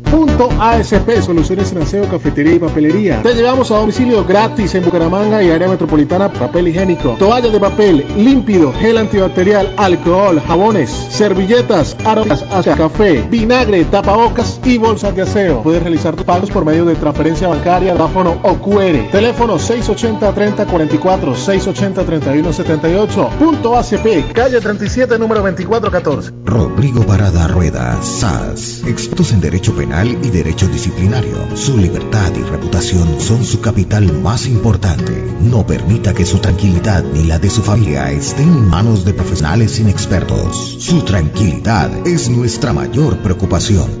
ASP, soluciones en aseo, cafetería y papelería. Te llevamos a domicilio gratis en Bucaramanga y área metropolitana papel higiénico, toalla de papel, límpido, gel antibacterial, alcohol, jabones, servilletas, aromas hacia café, vinagre, tapabocas y bolsas de aseo. Puedes realizar tus pagos por medio de transferencia bancaria, teléfono o QR. Teléfono 680-3044, 680-3178. Punto ACP, calle 37, número 2414. Rodrigo Parada Rueda, SAS, expertos en Derecho Penal y Derecho Disciplinario. Su libertad y reputación son su capital más importante. No permita que su tranquilidad ni la de su familia estén en manos de profesionales inexpertos. Su tranquilidad es nuestra mayor preocupación.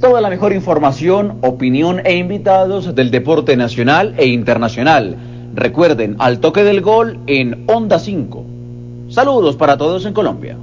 toda la mejor información, opinión e invitados del deporte nacional e internacional. Recuerden, al toque del gol en Onda 5. Saludos para todos en Colombia.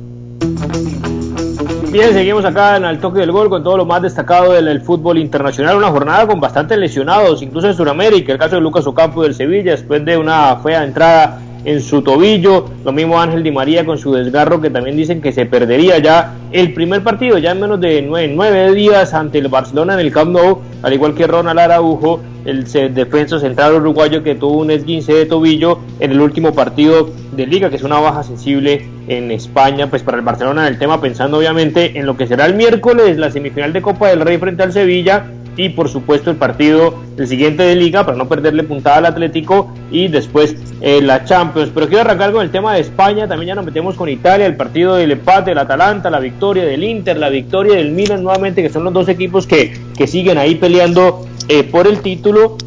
Bien, seguimos acá en el toque del gol con todo lo más destacado del, fútbol internacional. Una jornada con bastantes lesionados, incluso en Sudamérica. El caso de Lucas Ocampo del Sevilla, después de una fea entrada en su tobillo, lo mismo Ángel Di María con su desgarro que también dicen que se perdería ya el primer partido, ya en menos de nueve, días ante el Barcelona en el Camp Nou, al igual que Ronald Araujo, el defensa central uruguayo que tuvo un esguince de tobillo en el último partido de liga, que es una baja sensible en España, pues para el Barcelona el tema, pensando obviamente en lo que será el miércoles, la semifinal de Copa del Rey frente al Sevilla y por supuesto el partido el siguiente de liga para no perderle puntada al Atlético y después eh, la Champions. Pero quiero arrancar con el tema de España, también ya nos metemos con Italia, el partido del empate del Atalanta, la victoria del Inter, la victoria del Milan nuevamente, que son los dos equipos que, que siguen ahí peleando eh, por el título.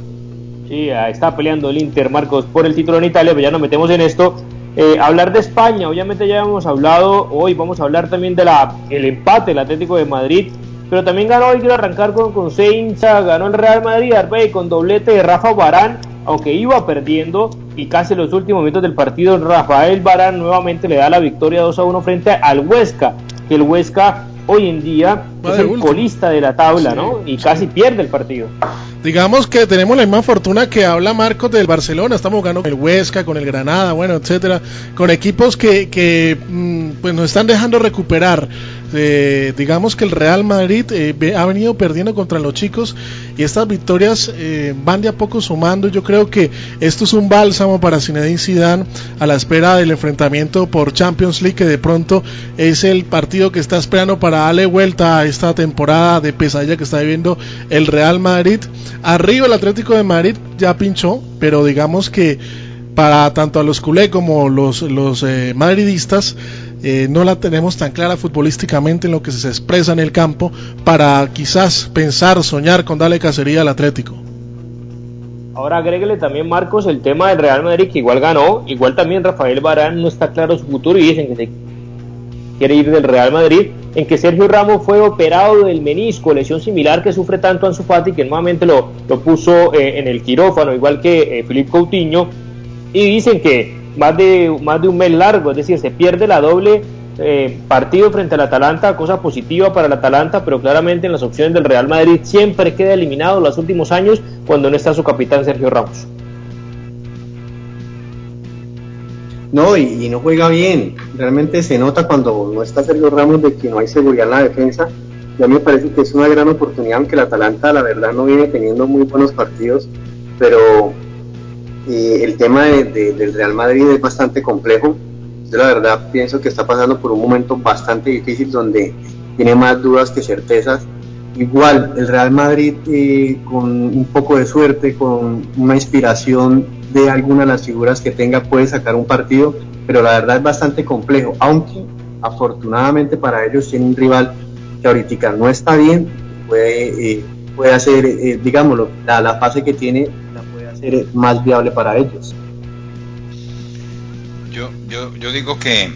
Sí, está peleando el Inter, Marcos, por el título en Italia, pero ya nos metemos en esto. Eh, hablar de España, obviamente ya hemos hablado, hoy vamos a hablar también de la el empate del Atlético de Madrid pero también ganó, y quiero arrancar con, con ganó el Real Madrid, Arbey, con doblete de Rafa Barán, aunque iba perdiendo y casi en los últimos minutos del partido Rafael Barán nuevamente le da la victoria 2 a 1 frente al Huesca, que el Huesca hoy en día es el colista de la tabla, ¿no? Y casi pierde el partido. Digamos que tenemos la misma fortuna que habla Marcos del Barcelona, estamos jugando con el Huesca, con el Granada, bueno, etcétera, con equipos que, que mm, pues nos están dejando recuperar eh, digamos que el Real Madrid eh, ha venido perdiendo contra los chicos y estas victorias eh, van de a poco sumando. Yo creo que esto es un bálsamo para Zinedine Zidane a la espera del enfrentamiento por Champions League que de pronto es el partido que está esperando para darle vuelta a esta temporada de pesadilla que está viviendo el Real Madrid. Arriba el Atlético de Madrid ya pinchó, pero digamos que para tanto a los culé como los, los madridistas eh, no la tenemos tan clara futbolísticamente en lo que se expresa en el campo para quizás pensar, soñar con darle cacería al Atlético. Ahora agréguele también Marcos el tema del Real Madrid que igual ganó, igual también Rafael Barán no está claro su futuro y dicen que quiere ir del Real Madrid, en que Sergio Ramos fue operado del menisco, lesión similar que sufre tanto Ansu Fati que nuevamente lo, lo puso eh, en el quirófano, igual que eh, Coutinho, y dicen que más de, más de un mes largo, es decir, se pierde la doble eh, partido frente al Atalanta, cosa positiva para el Atalanta, pero claramente en las opciones del Real Madrid siempre queda eliminado los últimos años cuando no está su capitán Sergio Ramos. No, y, no juega bien. Realmente se nota cuando no está Sergio Ramos de que no hay seguridad en la defensa. Ya me parece que es una gran oportunidad, aunque el Atalanta la verdad no viene teniendo muy buenos partidos, pero el tema del Real Madrid es bastante complejo. Yo la verdad pienso que está pasando por un momento bastante difícil donde tiene más dudas que certezas. Igual, el Real Madrid eh, con un poco de suerte, con una inspiración de alguna de las figuras que tenga, puede sacar un partido, pero la verdad es bastante complejo, aunque afortunadamente para ellos tiene un rival que ahorita no está bien, puede, eh, puede hacer, eh, digámoslo, la fase que tiene ser más viable para ellos. Yo, yo, yo digo que,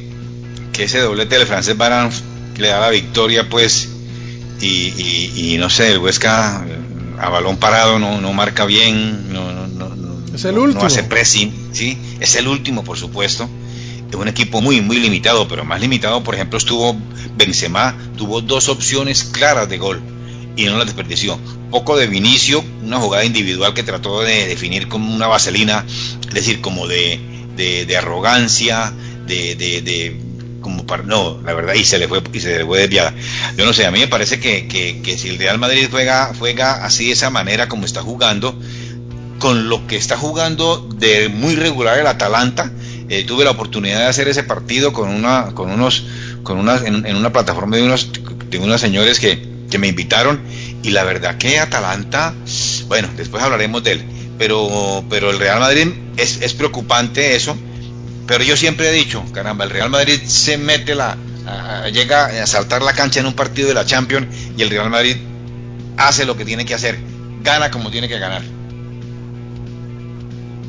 que ese doblete del francés Barán le da la victoria, pues, y, y, no sé, el Huesca a balón parado no, no marca bien, no, no, no, es el último. no hace pressing, ¿sí? es el último, por supuesto. Es un equipo muy, muy limitado, pero más limitado, por ejemplo, estuvo Benzema, tuvo dos opciones claras de gol y no las desperdició poco de Vinicio, una jugada individual que trató de definir como una vaselina, es decir, como de, de, arrogancia, de, de, como para, no, la verdad, y se le fue, y se le fue desviada. Yo no sé, a mí me parece que, que, si el Real Madrid juega, juega así de esa manera como está jugando, con lo que está jugando de muy regular el Atalanta, eh, tuve la oportunidad de hacer ese partido con una, con unos, con una, en, en una plataforma de unos, de unos señores que, que me invitaron. Y la verdad que Atalanta, bueno, después hablaremos de él, pero, pero el Real Madrid es, es preocupante eso, pero yo siempre he dicho, caramba, el Real Madrid se mete la, llega a saltar la cancha en un partido de la Champions y el Real Madrid hace lo que tiene que hacer, gana como tiene que ganar.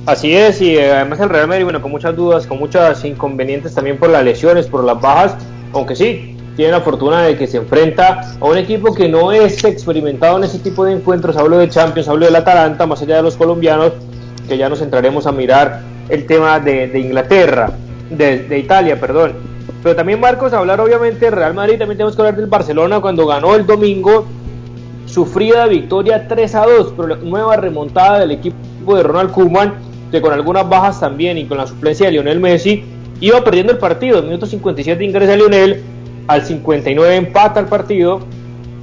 Así es, y eh, además el Real Madrid, bueno, con muchas dudas, con muchas inconvenientes también por las lesiones, por las bajas, aunque sí, tiene la fortuna de que se enfrenta a un equipo que no es experimentado en ese tipo de encuentros. Hablo de Champions, hablo del Atalanta, más allá de los colombianos, que ya nos entraremos a mirar el tema de, Inglaterra, de, Italia, perdón. Pero también, Marcos, hablar obviamente del Real Madrid, también tenemos que hablar del Barcelona cuando ganó el domingo, sufrida victoria 3 a 2, pero nueva remontada del equipo de Ronald Koeman que con algunas bajas también y con la suplencia de Lionel Messi, iba perdiendo el partido. En minuto 57 ingresa Lionel, al 59 empata el partido,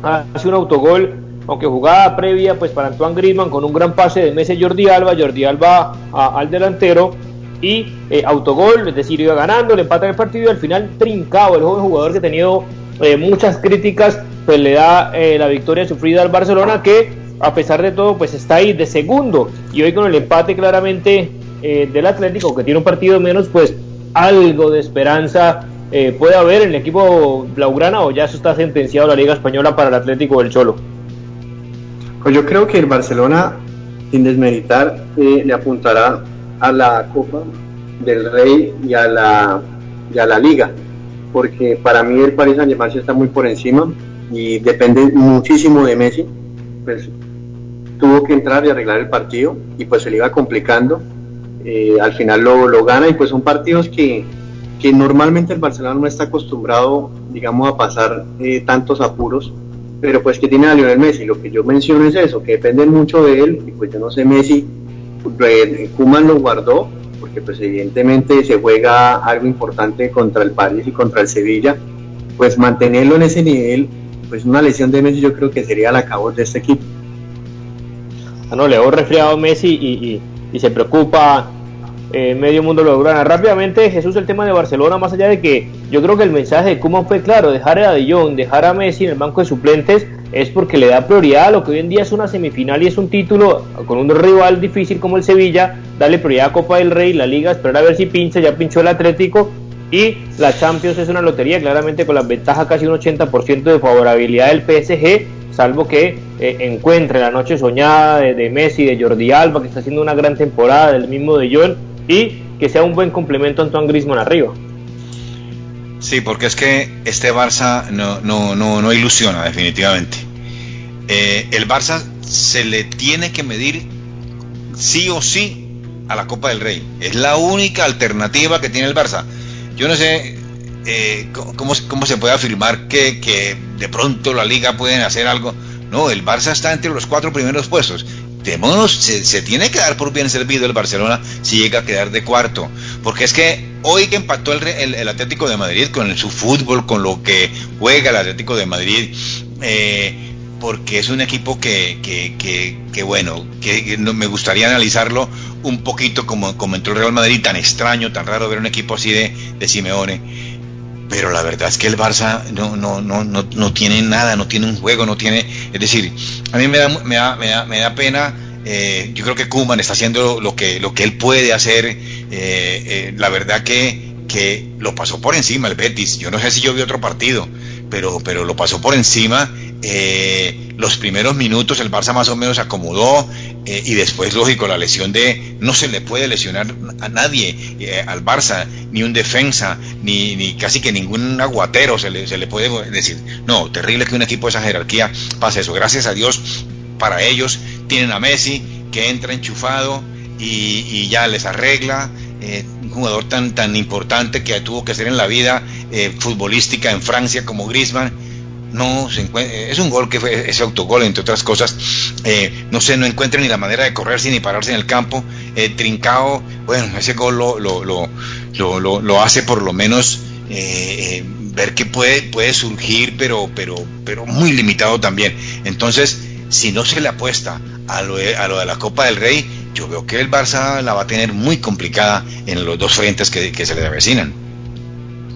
hace un autogol, aunque jugada previa pues para Antoine Griezmann con un gran pase de Messi Jordi Alba, Jordi Alba al delantero y eh, autogol, es decir, iba ganando, le empata el partido y al final trincado. El joven jugador que ha tenido eh, muchas críticas, pues le da eh, la victoria sufrida al Barcelona que a pesar de todo pues está ahí de segundo. Y hoy con el empate claramente del Atlético que tiene un partido menos pues algo de esperanza puede haber en el equipo blaugrana o ya eso está sentenciado la Liga Española para el Atlético del Cholo. Pues yo creo que el Barcelona sin desmeritar le apuntará a la Copa del Rey y a la, y la Liga, porque para mí el Paris Saint Germain está muy por encima y depende muchísimo de Messi, pues tuvo que entrar y arreglar el partido y pues se le iba complicando, eh, al final lo, lo, gana y pues son partidos que, que, normalmente el Barcelona no está acostumbrado, digamos, a pasar eh, tantos apuros, pero pues que tiene a Lionel Messi, lo que yo menciono es eso, que depende mucho de él y pues yo no sé Messi Kuman lo guardó porque pues evidentemente se juega algo importante contra el París y contra el Sevilla, pues mantenerlo en ese nivel, pues una lesión de Messi yo creo que sería la cabo de este equipo. Ah, no, le ha resfriado Messi y, y, se preocupa eh, medio mundo lo logra. Rápidamente, Jesús, el tema de Barcelona, más allá de que yo creo que el mensaje de Kuman fue claro, dejar a De dejar a Messi en el banco de suplentes, es porque le da prioridad a lo que hoy en día es una semifinal y es un título con un rival difícil como el Sevilla, darle prioridad a Copa del Rey, la Liga, esperar a ver si pincha, ya pinchó el Atlético y la Champions es una lotería, claramente con la ventaja casi un 80% de favorabilidad del PSG, salvo que eh, encuentre la noche soñada de, Messi, de Jordi Alba, que está haciendo una gran temporada, del mismo de y que sea un buen complemento a Antoine Griezmann arriba. Sí, porque es que este Barça no, no, no, no ilusiona definitivamente. Eh, el Barça se le tiene que medir sí o sí a la Copa del Rey. Es la única alternativa que tiene el Barça. Yo no sé eh, cómo, cómo, se puede afirmar que, que, de pronto la liga pueden hacer algo. No, el Barça está entre los cuatro primeros puestos se, tiene que dar por bien servido el Barcelona si llega a quedar de cuarto. Porque es que hoy que empató el, el, Atlético de Madrid con su fútbol, con lo que juega el Atlético de Madrid, eh, porque es un equipo que, que, bueno, que, me gustaría analizarlo un poquito como, como entró el Real Madrid, tan extraño, tan raro ver un equipo así de, de Simeone pero la verdad es que el Barça no, no, no, no, no tiene nada, no tiene un juego, no tiene, es decir, a mí me da, me da, me da, me da pena, eh, yo creo que Kuman está haciendo lo que, lo que él puede hacer, eh, eh, la verdad que, que lo pasó por encima el Betis, yo no sé si yo vi otro partido, pero, pero lo pasó por encima. Eh, los primeros minutos el Barça más o menos acomodó eh, y después, lógico, la lesión de no se le puede lesionar a nadie eh, al Barça, ni un defensa, ni, casi que ningún aguatero se le, se le puede decir. No, terrible que un equipo de esa jerarquía pase eso. Gracias a Dios para ellos tienen a Messi que entra enchufado y, y ya les arregla. Eh, un jugador tan, tan importante que tuvo que ser en la vida eh, futbolística en Francia como Griezmann. No se eh, es un gol que fue ese autogol, entre otras cosas. no sé, no encuentra ni la manera de correrse ni pararse en el campo. Trincao, bueno, ese gol lo, lo, lo, lo, hace por lo menos ver que puede, puede surgir, pero, pero, pero muy limitado también. Entonces, si no se le apuesta a lo, a lo de la Copa del Rey, yo veo que el Barça la va a tener muy complicada en los dos frentes que, se le avecinan.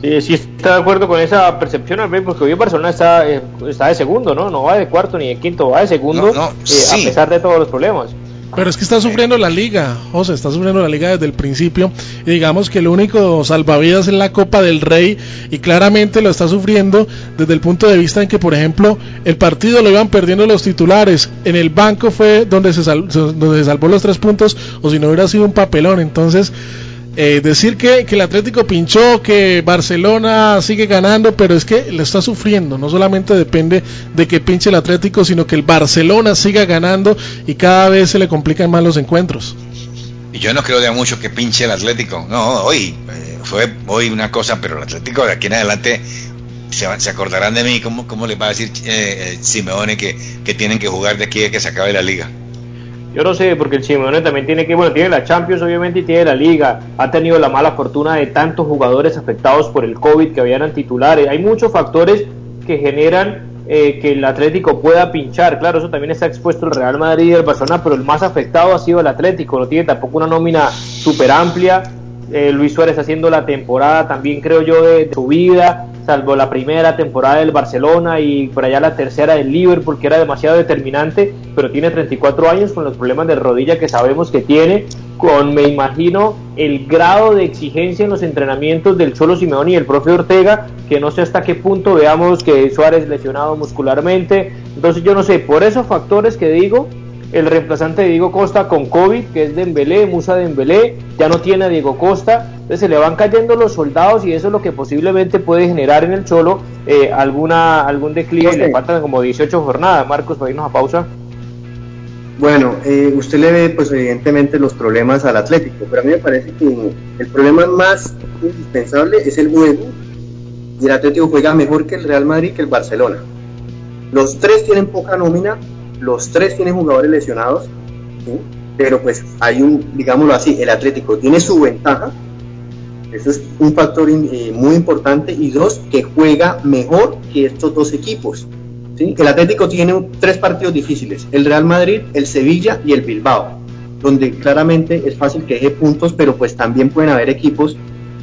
Sí, sí, está de acuerdo con esa percepción, porque hoy el Barcelona está, eh, está de segundo, ¿no? No va de cuarto ni de quinto, va de segundo, eh, a pesar de todos los problemas. Pero es que está sufriendo la liga, José, está sufriendo la liga desde el principio. Y digamos que el único salvavidas es la Copa del Rey y claramente lo está sufriendo desde el punto de vista en que, por ejemplo, el partido lo iban perdiendo los titulares. En el banco fue donde se, donde se salvó los tres puntos o si no hubiera sido un papelón. Entonces, eh, decir que, que, el Atlético pinchó, que Barcelona sigue ganando, pero es que lo está sufriendo. No solamente depende de que pinche el Atlético, sino que el Barcelona siga ganando y cada vez se le complican más los encuentros. Y yo no creo de mucho que pinche el Atlético. No, hoy eh, fue hoy una cosa, pero el Atlético de aquí en adelante se, se acordarán de mí. ¿Cómo, cómo les va a decir eh, Simeone que, que tienen que jugar de aquí a que se acabe la liga? Yo no sé, porque el Simeone también tiene que, bueno, tiene la Champions obviamente y tiene la Liga. Ha tenido la mala fortuna de tantos jugadores afectados por el COVID que habían titulares. Hay muchos factores que generan eh, que el Atlético pueda pinchar. Claro, eso también está expuesto el Real Madrid y el Barcelona, pero el más afectado ha sido el Atlético. No tiene tampoco una nómina súper amplia. Eh, Luis Suárez haciendo la temporada también creo yo de, de, su vida, salvo la primera temporada del Barcelona y por allá la tercera del Liverpool que era demasiado determinante, pero tiene 34 años con los problemas de rodilla que sabemos que tiene, con me imagino el grado de exigencia en los entrenamientos del Cholo Simeone y el profe Ortega, que no sé hasta qué punto veamos que Suárez lesionado muscularmente, entonces yo no sé, por esos factores que digo, el reemplazante de Diego Costa con COVID, que es Dembélé, Musa Dembélé, ya no tiene a Diego Costa, entonces se le van cayendo los soldados y eso es lo que posiblemente puede generar en el Cholo eh, alguna algún declive y le faltan como 18 jornadas. Marcos, para irnos a pausa. Bueno, eh, usted le ve pues evidentemente los problemas al Atlético, pero a mí me parece que el problema más indispensable es el juego y el Atlético juega mejor que el Real Madrid que el Barcelona. Los tres tienen poca nómina, los tres tienen jugadores lesionados, ¿sí? pero pues hay un, digámoslo así, el Atlético tiene su ventaja, eso es un factor eh, muy importante, y dos, que juega mejor que estos dos equipos. ¿sí? El Atlético tiene tres partidos difíciles, el Real Madrid, el Sevilla y el Bilbao, donde claramente es fácil que deje puntos, pero pues también pueden haber equipos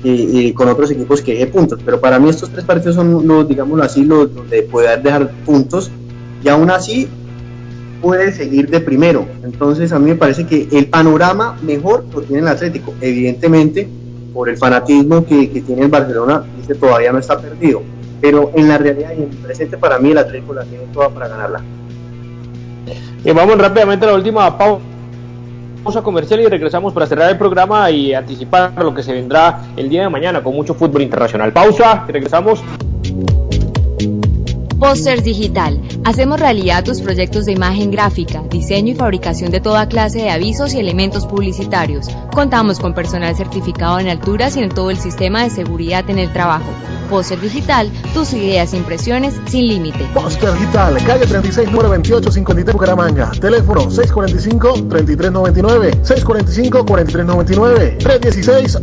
eh, con otros equipos que deje puntos. Pero para mí estos tres partidos son los, digámoslo así, los donde puede dejar puntos, y aún así puede seguir de primero. Entonces a mí me parece que el panorama mejor lo tiene el Atlético. Evidentemente, por el fanatismo que, que tiene el Barcelona, dice todavía no está perdido. Pero en la realidad y en el presente para mí el Atlético la tiene toda para ganarla. Y vamos rápidamente a la última pausa comercial y regresamos para cerrar el programa y anticipar lo que se vendrá el día de mañana con mucho fútbol internacional. Pausa y regresamos. Póster Digital. Hacemos realidad tus proyectos de imagen gráfica, diseño y fabricación de toda clase de avisos y elementos publicitarios. Contamos con personal certificado en alturas y en todo el sistema de seguridad en el trabajo. Póster Digital, tus ideas e impresiones sin límite. Póster Digital, calle 36, número 28, 53 Bucaramanga. Teléfono 645-3399, 645-4399,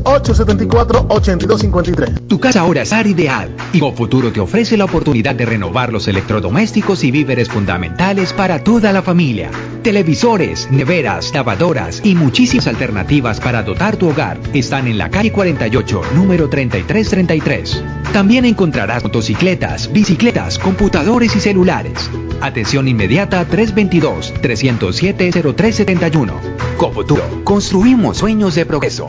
316-874-8253. Tu casa ahora es ideal y Futuro te ofrece la oportunidad de renovar los electrodomésticos y víveres fundamentales para toda la familia. Televisores, neveras, lavadoras y muchísimas alternativas para dotar tu hogar están en la calle 48, número 3333. También encontrarás motocicletas, bicicletas, computadores y celulares. Atención inmediata 322-307-0371. Cofuturo, construimos sueños de progreso.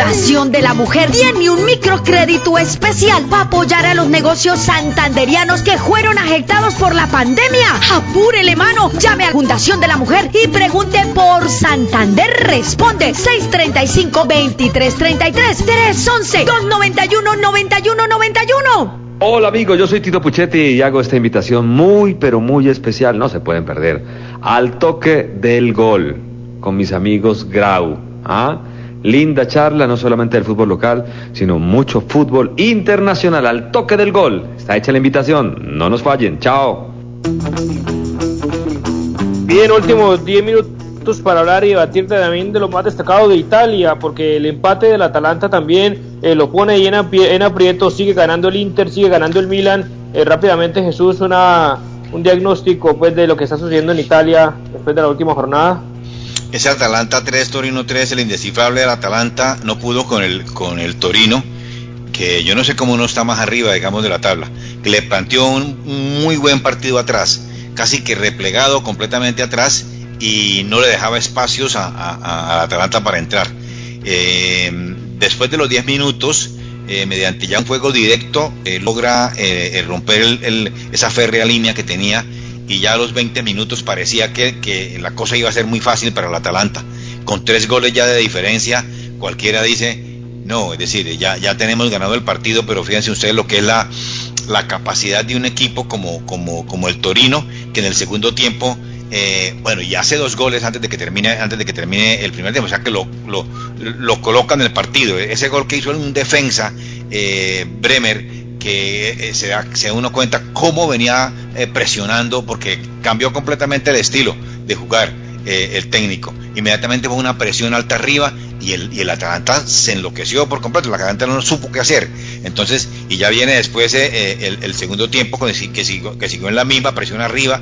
Fundación de la Mujer tiene un microcrédito especial para apoyar a los negocios santanderianos que fueron afectados por la pandemia. Apúrele, mano. Llame a Fundación de la Mujer y pregunte por Santander. Responde 635-2333 311-291-9191. Hola amigos, yo soy Tito Puchetti y hago esta invitación muy pero muy especial, no se pueden perder, al toque del gol con mis amigos Grau. ¿ah? Linda charla, no solamente del fútbol local, sino mucho fútbol internacional al toque del gol. Está hecha la invitación, no nos fallen, chao. Bien, últimos 10 minutos para hablar y debatir también de lo más destacado de Italia, porque el empate del Atalanta también eh, lo pone en, en, aprieto, sigue ganando el Inter, sigue ganando el Milan. Eh, rápidamente Jesús, una, un diagnóstico pues de lo que está sucediendo en Italia después de la última jornada. Ese Atalanta 3, Torino 3, el indescifrable del Atalanta no pudo con el, con el Torino, que yo no sé cómo no está más arriba, digamos, de la tabla, que le planteó un muy buen partido atrás, casi que replegado completamente atrás y no le dejaba espacios a, a, a Atalanta para entrar. Eh, después de los 10 minutos, eh, mediante ya un juego directo, eh, logra romper el, esa férrea línea que tenía y ya a los 20 minutos parecía que, que, la cosa iba a ser muy fácil para el Atalanta. Con tres goles ya de diferencia, cualquiera dice, No, es decir, ya, ya tenemos ganado el partido, pero fíjense ustedes lo que es la, la capacidad de un equipo como, como, como el Torino, que en el segundo tiempo eh, bueno, y hace dos goles antes de que termine, antes de que termine el primer tiempo, o sea que lo, lo, lo coloca en el partido. Ese gol que hizo en un defensa, eh, Bremer, que eh, se, da, se da uno cuenta cómo venía eh, presionando, porque cambió completamente el estilo de jugar eh, el técnico. Inmediatamente fue una presión alta arriba y el, y el Atalanta se enloqueció por completo. El Atalanta no supo qué hacer. Entonces, y ya viene después eh, el, el, segundo tiempo que, que, siguió, que siguió en la misma presión arriba.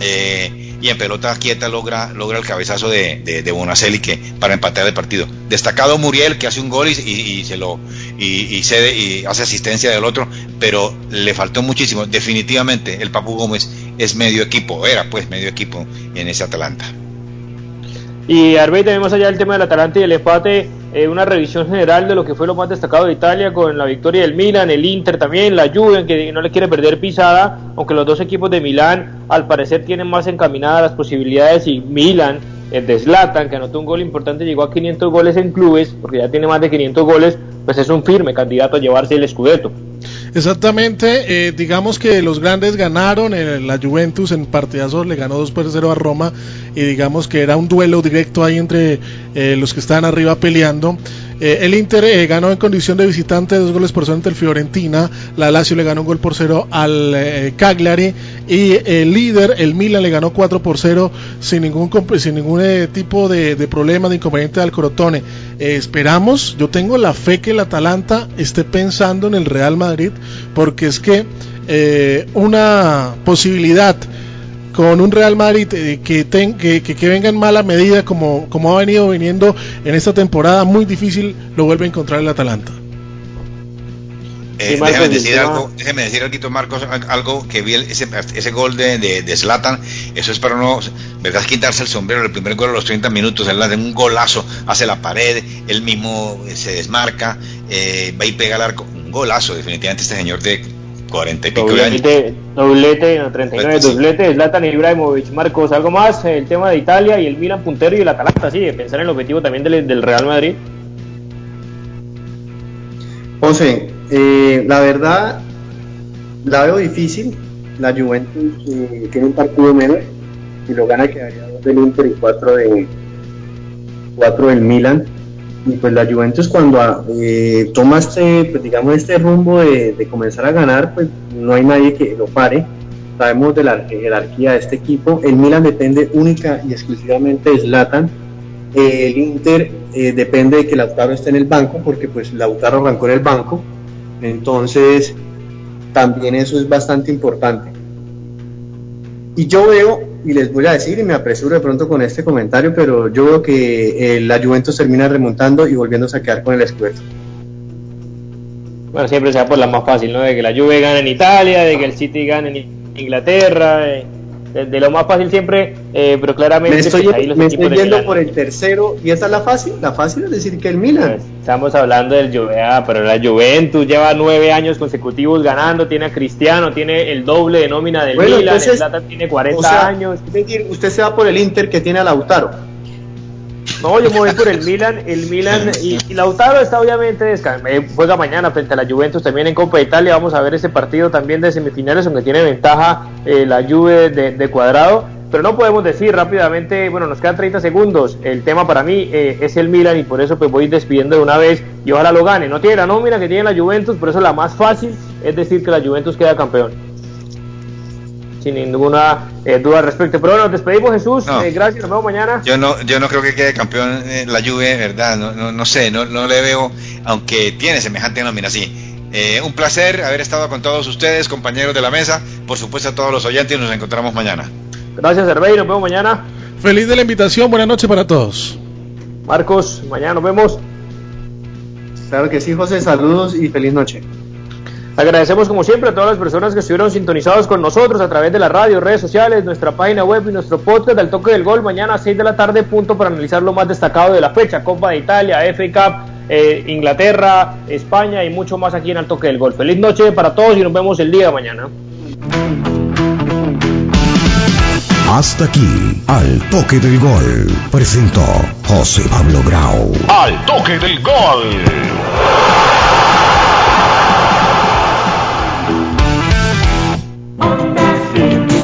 Eh, y en pelota quieta logra, logra el cabezazo de, de, de que, para empatar el partido. Destacado Muriel que hace un gol y, y, y se lo y, y, cede y hace asistencia del otro, pero le faltó muchísimo. Definitivamente el Papu Gómez es medio equipo, era pues medio equipo en ese Atalanta. Y Arbey, también más allá del tema del Atalanta y el empate, eh, una revisión general de lo que fue lo más destacado de Italia con la victoria del Milan, el Inter también, la Juve, que no le quiere perder pisada, aunque los dos equipos de Milán al parecer tienen más encaminadas las posibilidades y Milan, el de Zlatan, que anotó un gol importante, llegó a 500 goles en clubes, porque ya tiene más de 500 goles, pues es un firme candidato a llevarse el Scudetto. Exactamente, eh, digamos que los grandes ganaron, eh, la Juventus en partidazos le ganó 2 por 0 a Roma y digamos que era un duelo directo ahí entre eh, los que estaban arriba peleando. Eh, el Inter eh, ganó en condición de visitante dos goles por cero ante el Fiorentina, la Lazio le ganó un gol por cero al eh, Cagliari y el líder, el Milan, le ganó 4 por 0 sin ningún, sin ningún tipo de, de, problema, de inconveniente al Crotone. esperamos, yo tengo la fe que el Atalanta esté pensando en el Real Madrid, porque es que una posibilidad con un Real Madrid eh, que, ten, que, que, que, venga en mala medida como, como ha venido viniendo en esta temporada, muy difícil lo vuelve a encontrar el Atalanta. Eh, sí, déjeme, decir algo, déjeme decir algo, Marcos, algo que vi el, ese, ese gol de, de, de Zlatan, eso es para no, verdad, quitarse el sombrero, el primer gol a los 30 minutos, él hace un golazo, hace la pared, él mismo se desmarca, eh, va y pega al arco, un golazo, definitivamente este señor de 40 y pico doblete, de años. Doblete, no, 39, sí. doblete, Zlatan Ibrahimovic. Marcos, ¿algo más? El tema de Italia y el Milan puntero y el Atalanta, sí, de pensar en el objetivo también del, del Real Madrid. José, eh, la verdad, la veo difícil. La Juventus eh, tiene un partido menos y lo gana quedaría dos del Inter y cuatro de cuatro del Milan y pues la Juventus cuando eh, toma este, pues digamos, este rumbo de, de, comenzar a ganar, pues no hay nadie que lo pare. Sabemos de la jerarquía de este equipo. El Milan depende única y exclusivamente de Zlatan. Eh, el Inter eh, depende de que Lautaro esté en el banco, porque pues Lautaro arrancó en el banco. Entonces, también eso es bastante importante. Y yo veo y les voy a decir, y me apresuro de pronto con este comentario, pero yo veo que eh, la Juventus termina remontando y volviéndose a quedar con el escudo. Bueno, siempre sea por la más fácil, ¿no? De que la Juve gane en Italia, de que el City gane en Inglaterra, de, de, de lo más fácil siempre, eh, pero claramente me estoy, pues, ahí los me estoy yendo por el tercero y esa es la fácil, la fácil es decir que el Milan. Pues, estamos hablando del Juve, ah, pero la Juventus lleva nueve años consecutivos ganando, tiene a Cristiano, tiene el doble de nómina del bueno, Milan, entonces, el Plata tiene 40 o sea, años. Es decir, usted se va por el Inter que tiene a Lautaro. No, yo me voy por el Milan, el Milan y, Lautaro está obviamente eh, juega mañana frente a la Juventus también en Copa de Italia, vamos a ver ese partido también de semifinales donde tiene ventaja eh, la Juve de, de, cuadrado, pero no podemos decir rápidamente, bueno, nos quedan 30 segundos, el tema para mí eh, es el Milan y por eso pues voy despidiendo de una vez y ojalá lo gane, no tiene la nómina que tiene la Juventus, por eso la más fácil es decir que la Juventus queda campeón sin ninguna eh, duda al respecto. Pero bueno, nos despedimos Jesús, no, eh, gracias, nos vemos mañana. Yo no, yo no creo que quede campeón la Juve, verdad, no, no, no sé, no, no, le veo, aunque tiene semejante nómina, sí. Eh, un placer haber estado con todos ustedes, compañeros de la mesa, por supuesto a todos los oyentes, nos encontramos mañana. Gracias, Hervey, nos vemos mañana. Feliz de la invitación, buenas noches para todos. Marcos, mañana nos vemos. Claro que sí, José, saludos y feliz noche. Agradecemos como siempre a todas las personas que estuvieron sintonizados con nosotros a través de la radio, redes sociales, nuestra página web y nuestro podcast del toque del gol mañana a 6 de la tarde punto para analizar lo más destacado de la fecha, Copa de Italia, FA Cup, eh, Inglaterra, España y mucho más aquí en el toque del gol. Feliz noche para todos y nos vemos el día de mañana. Hasta aquí, al toque del gol, presentó José Pablo Grau. Al toque del gol.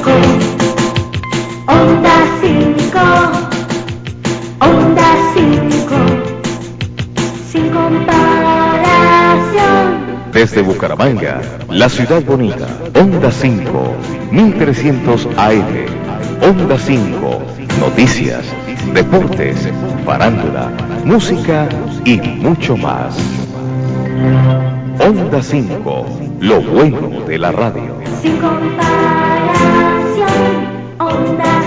Onda 5, Onda 5, sin comparación. Desde Bucaramanga, la ciudad bonita, Onda 5, 1300 AM, Onda 5, noticias, deportes, farándula, música y mucho más. Onda 5, lo bueno de la radio. Sin comparación. Onda.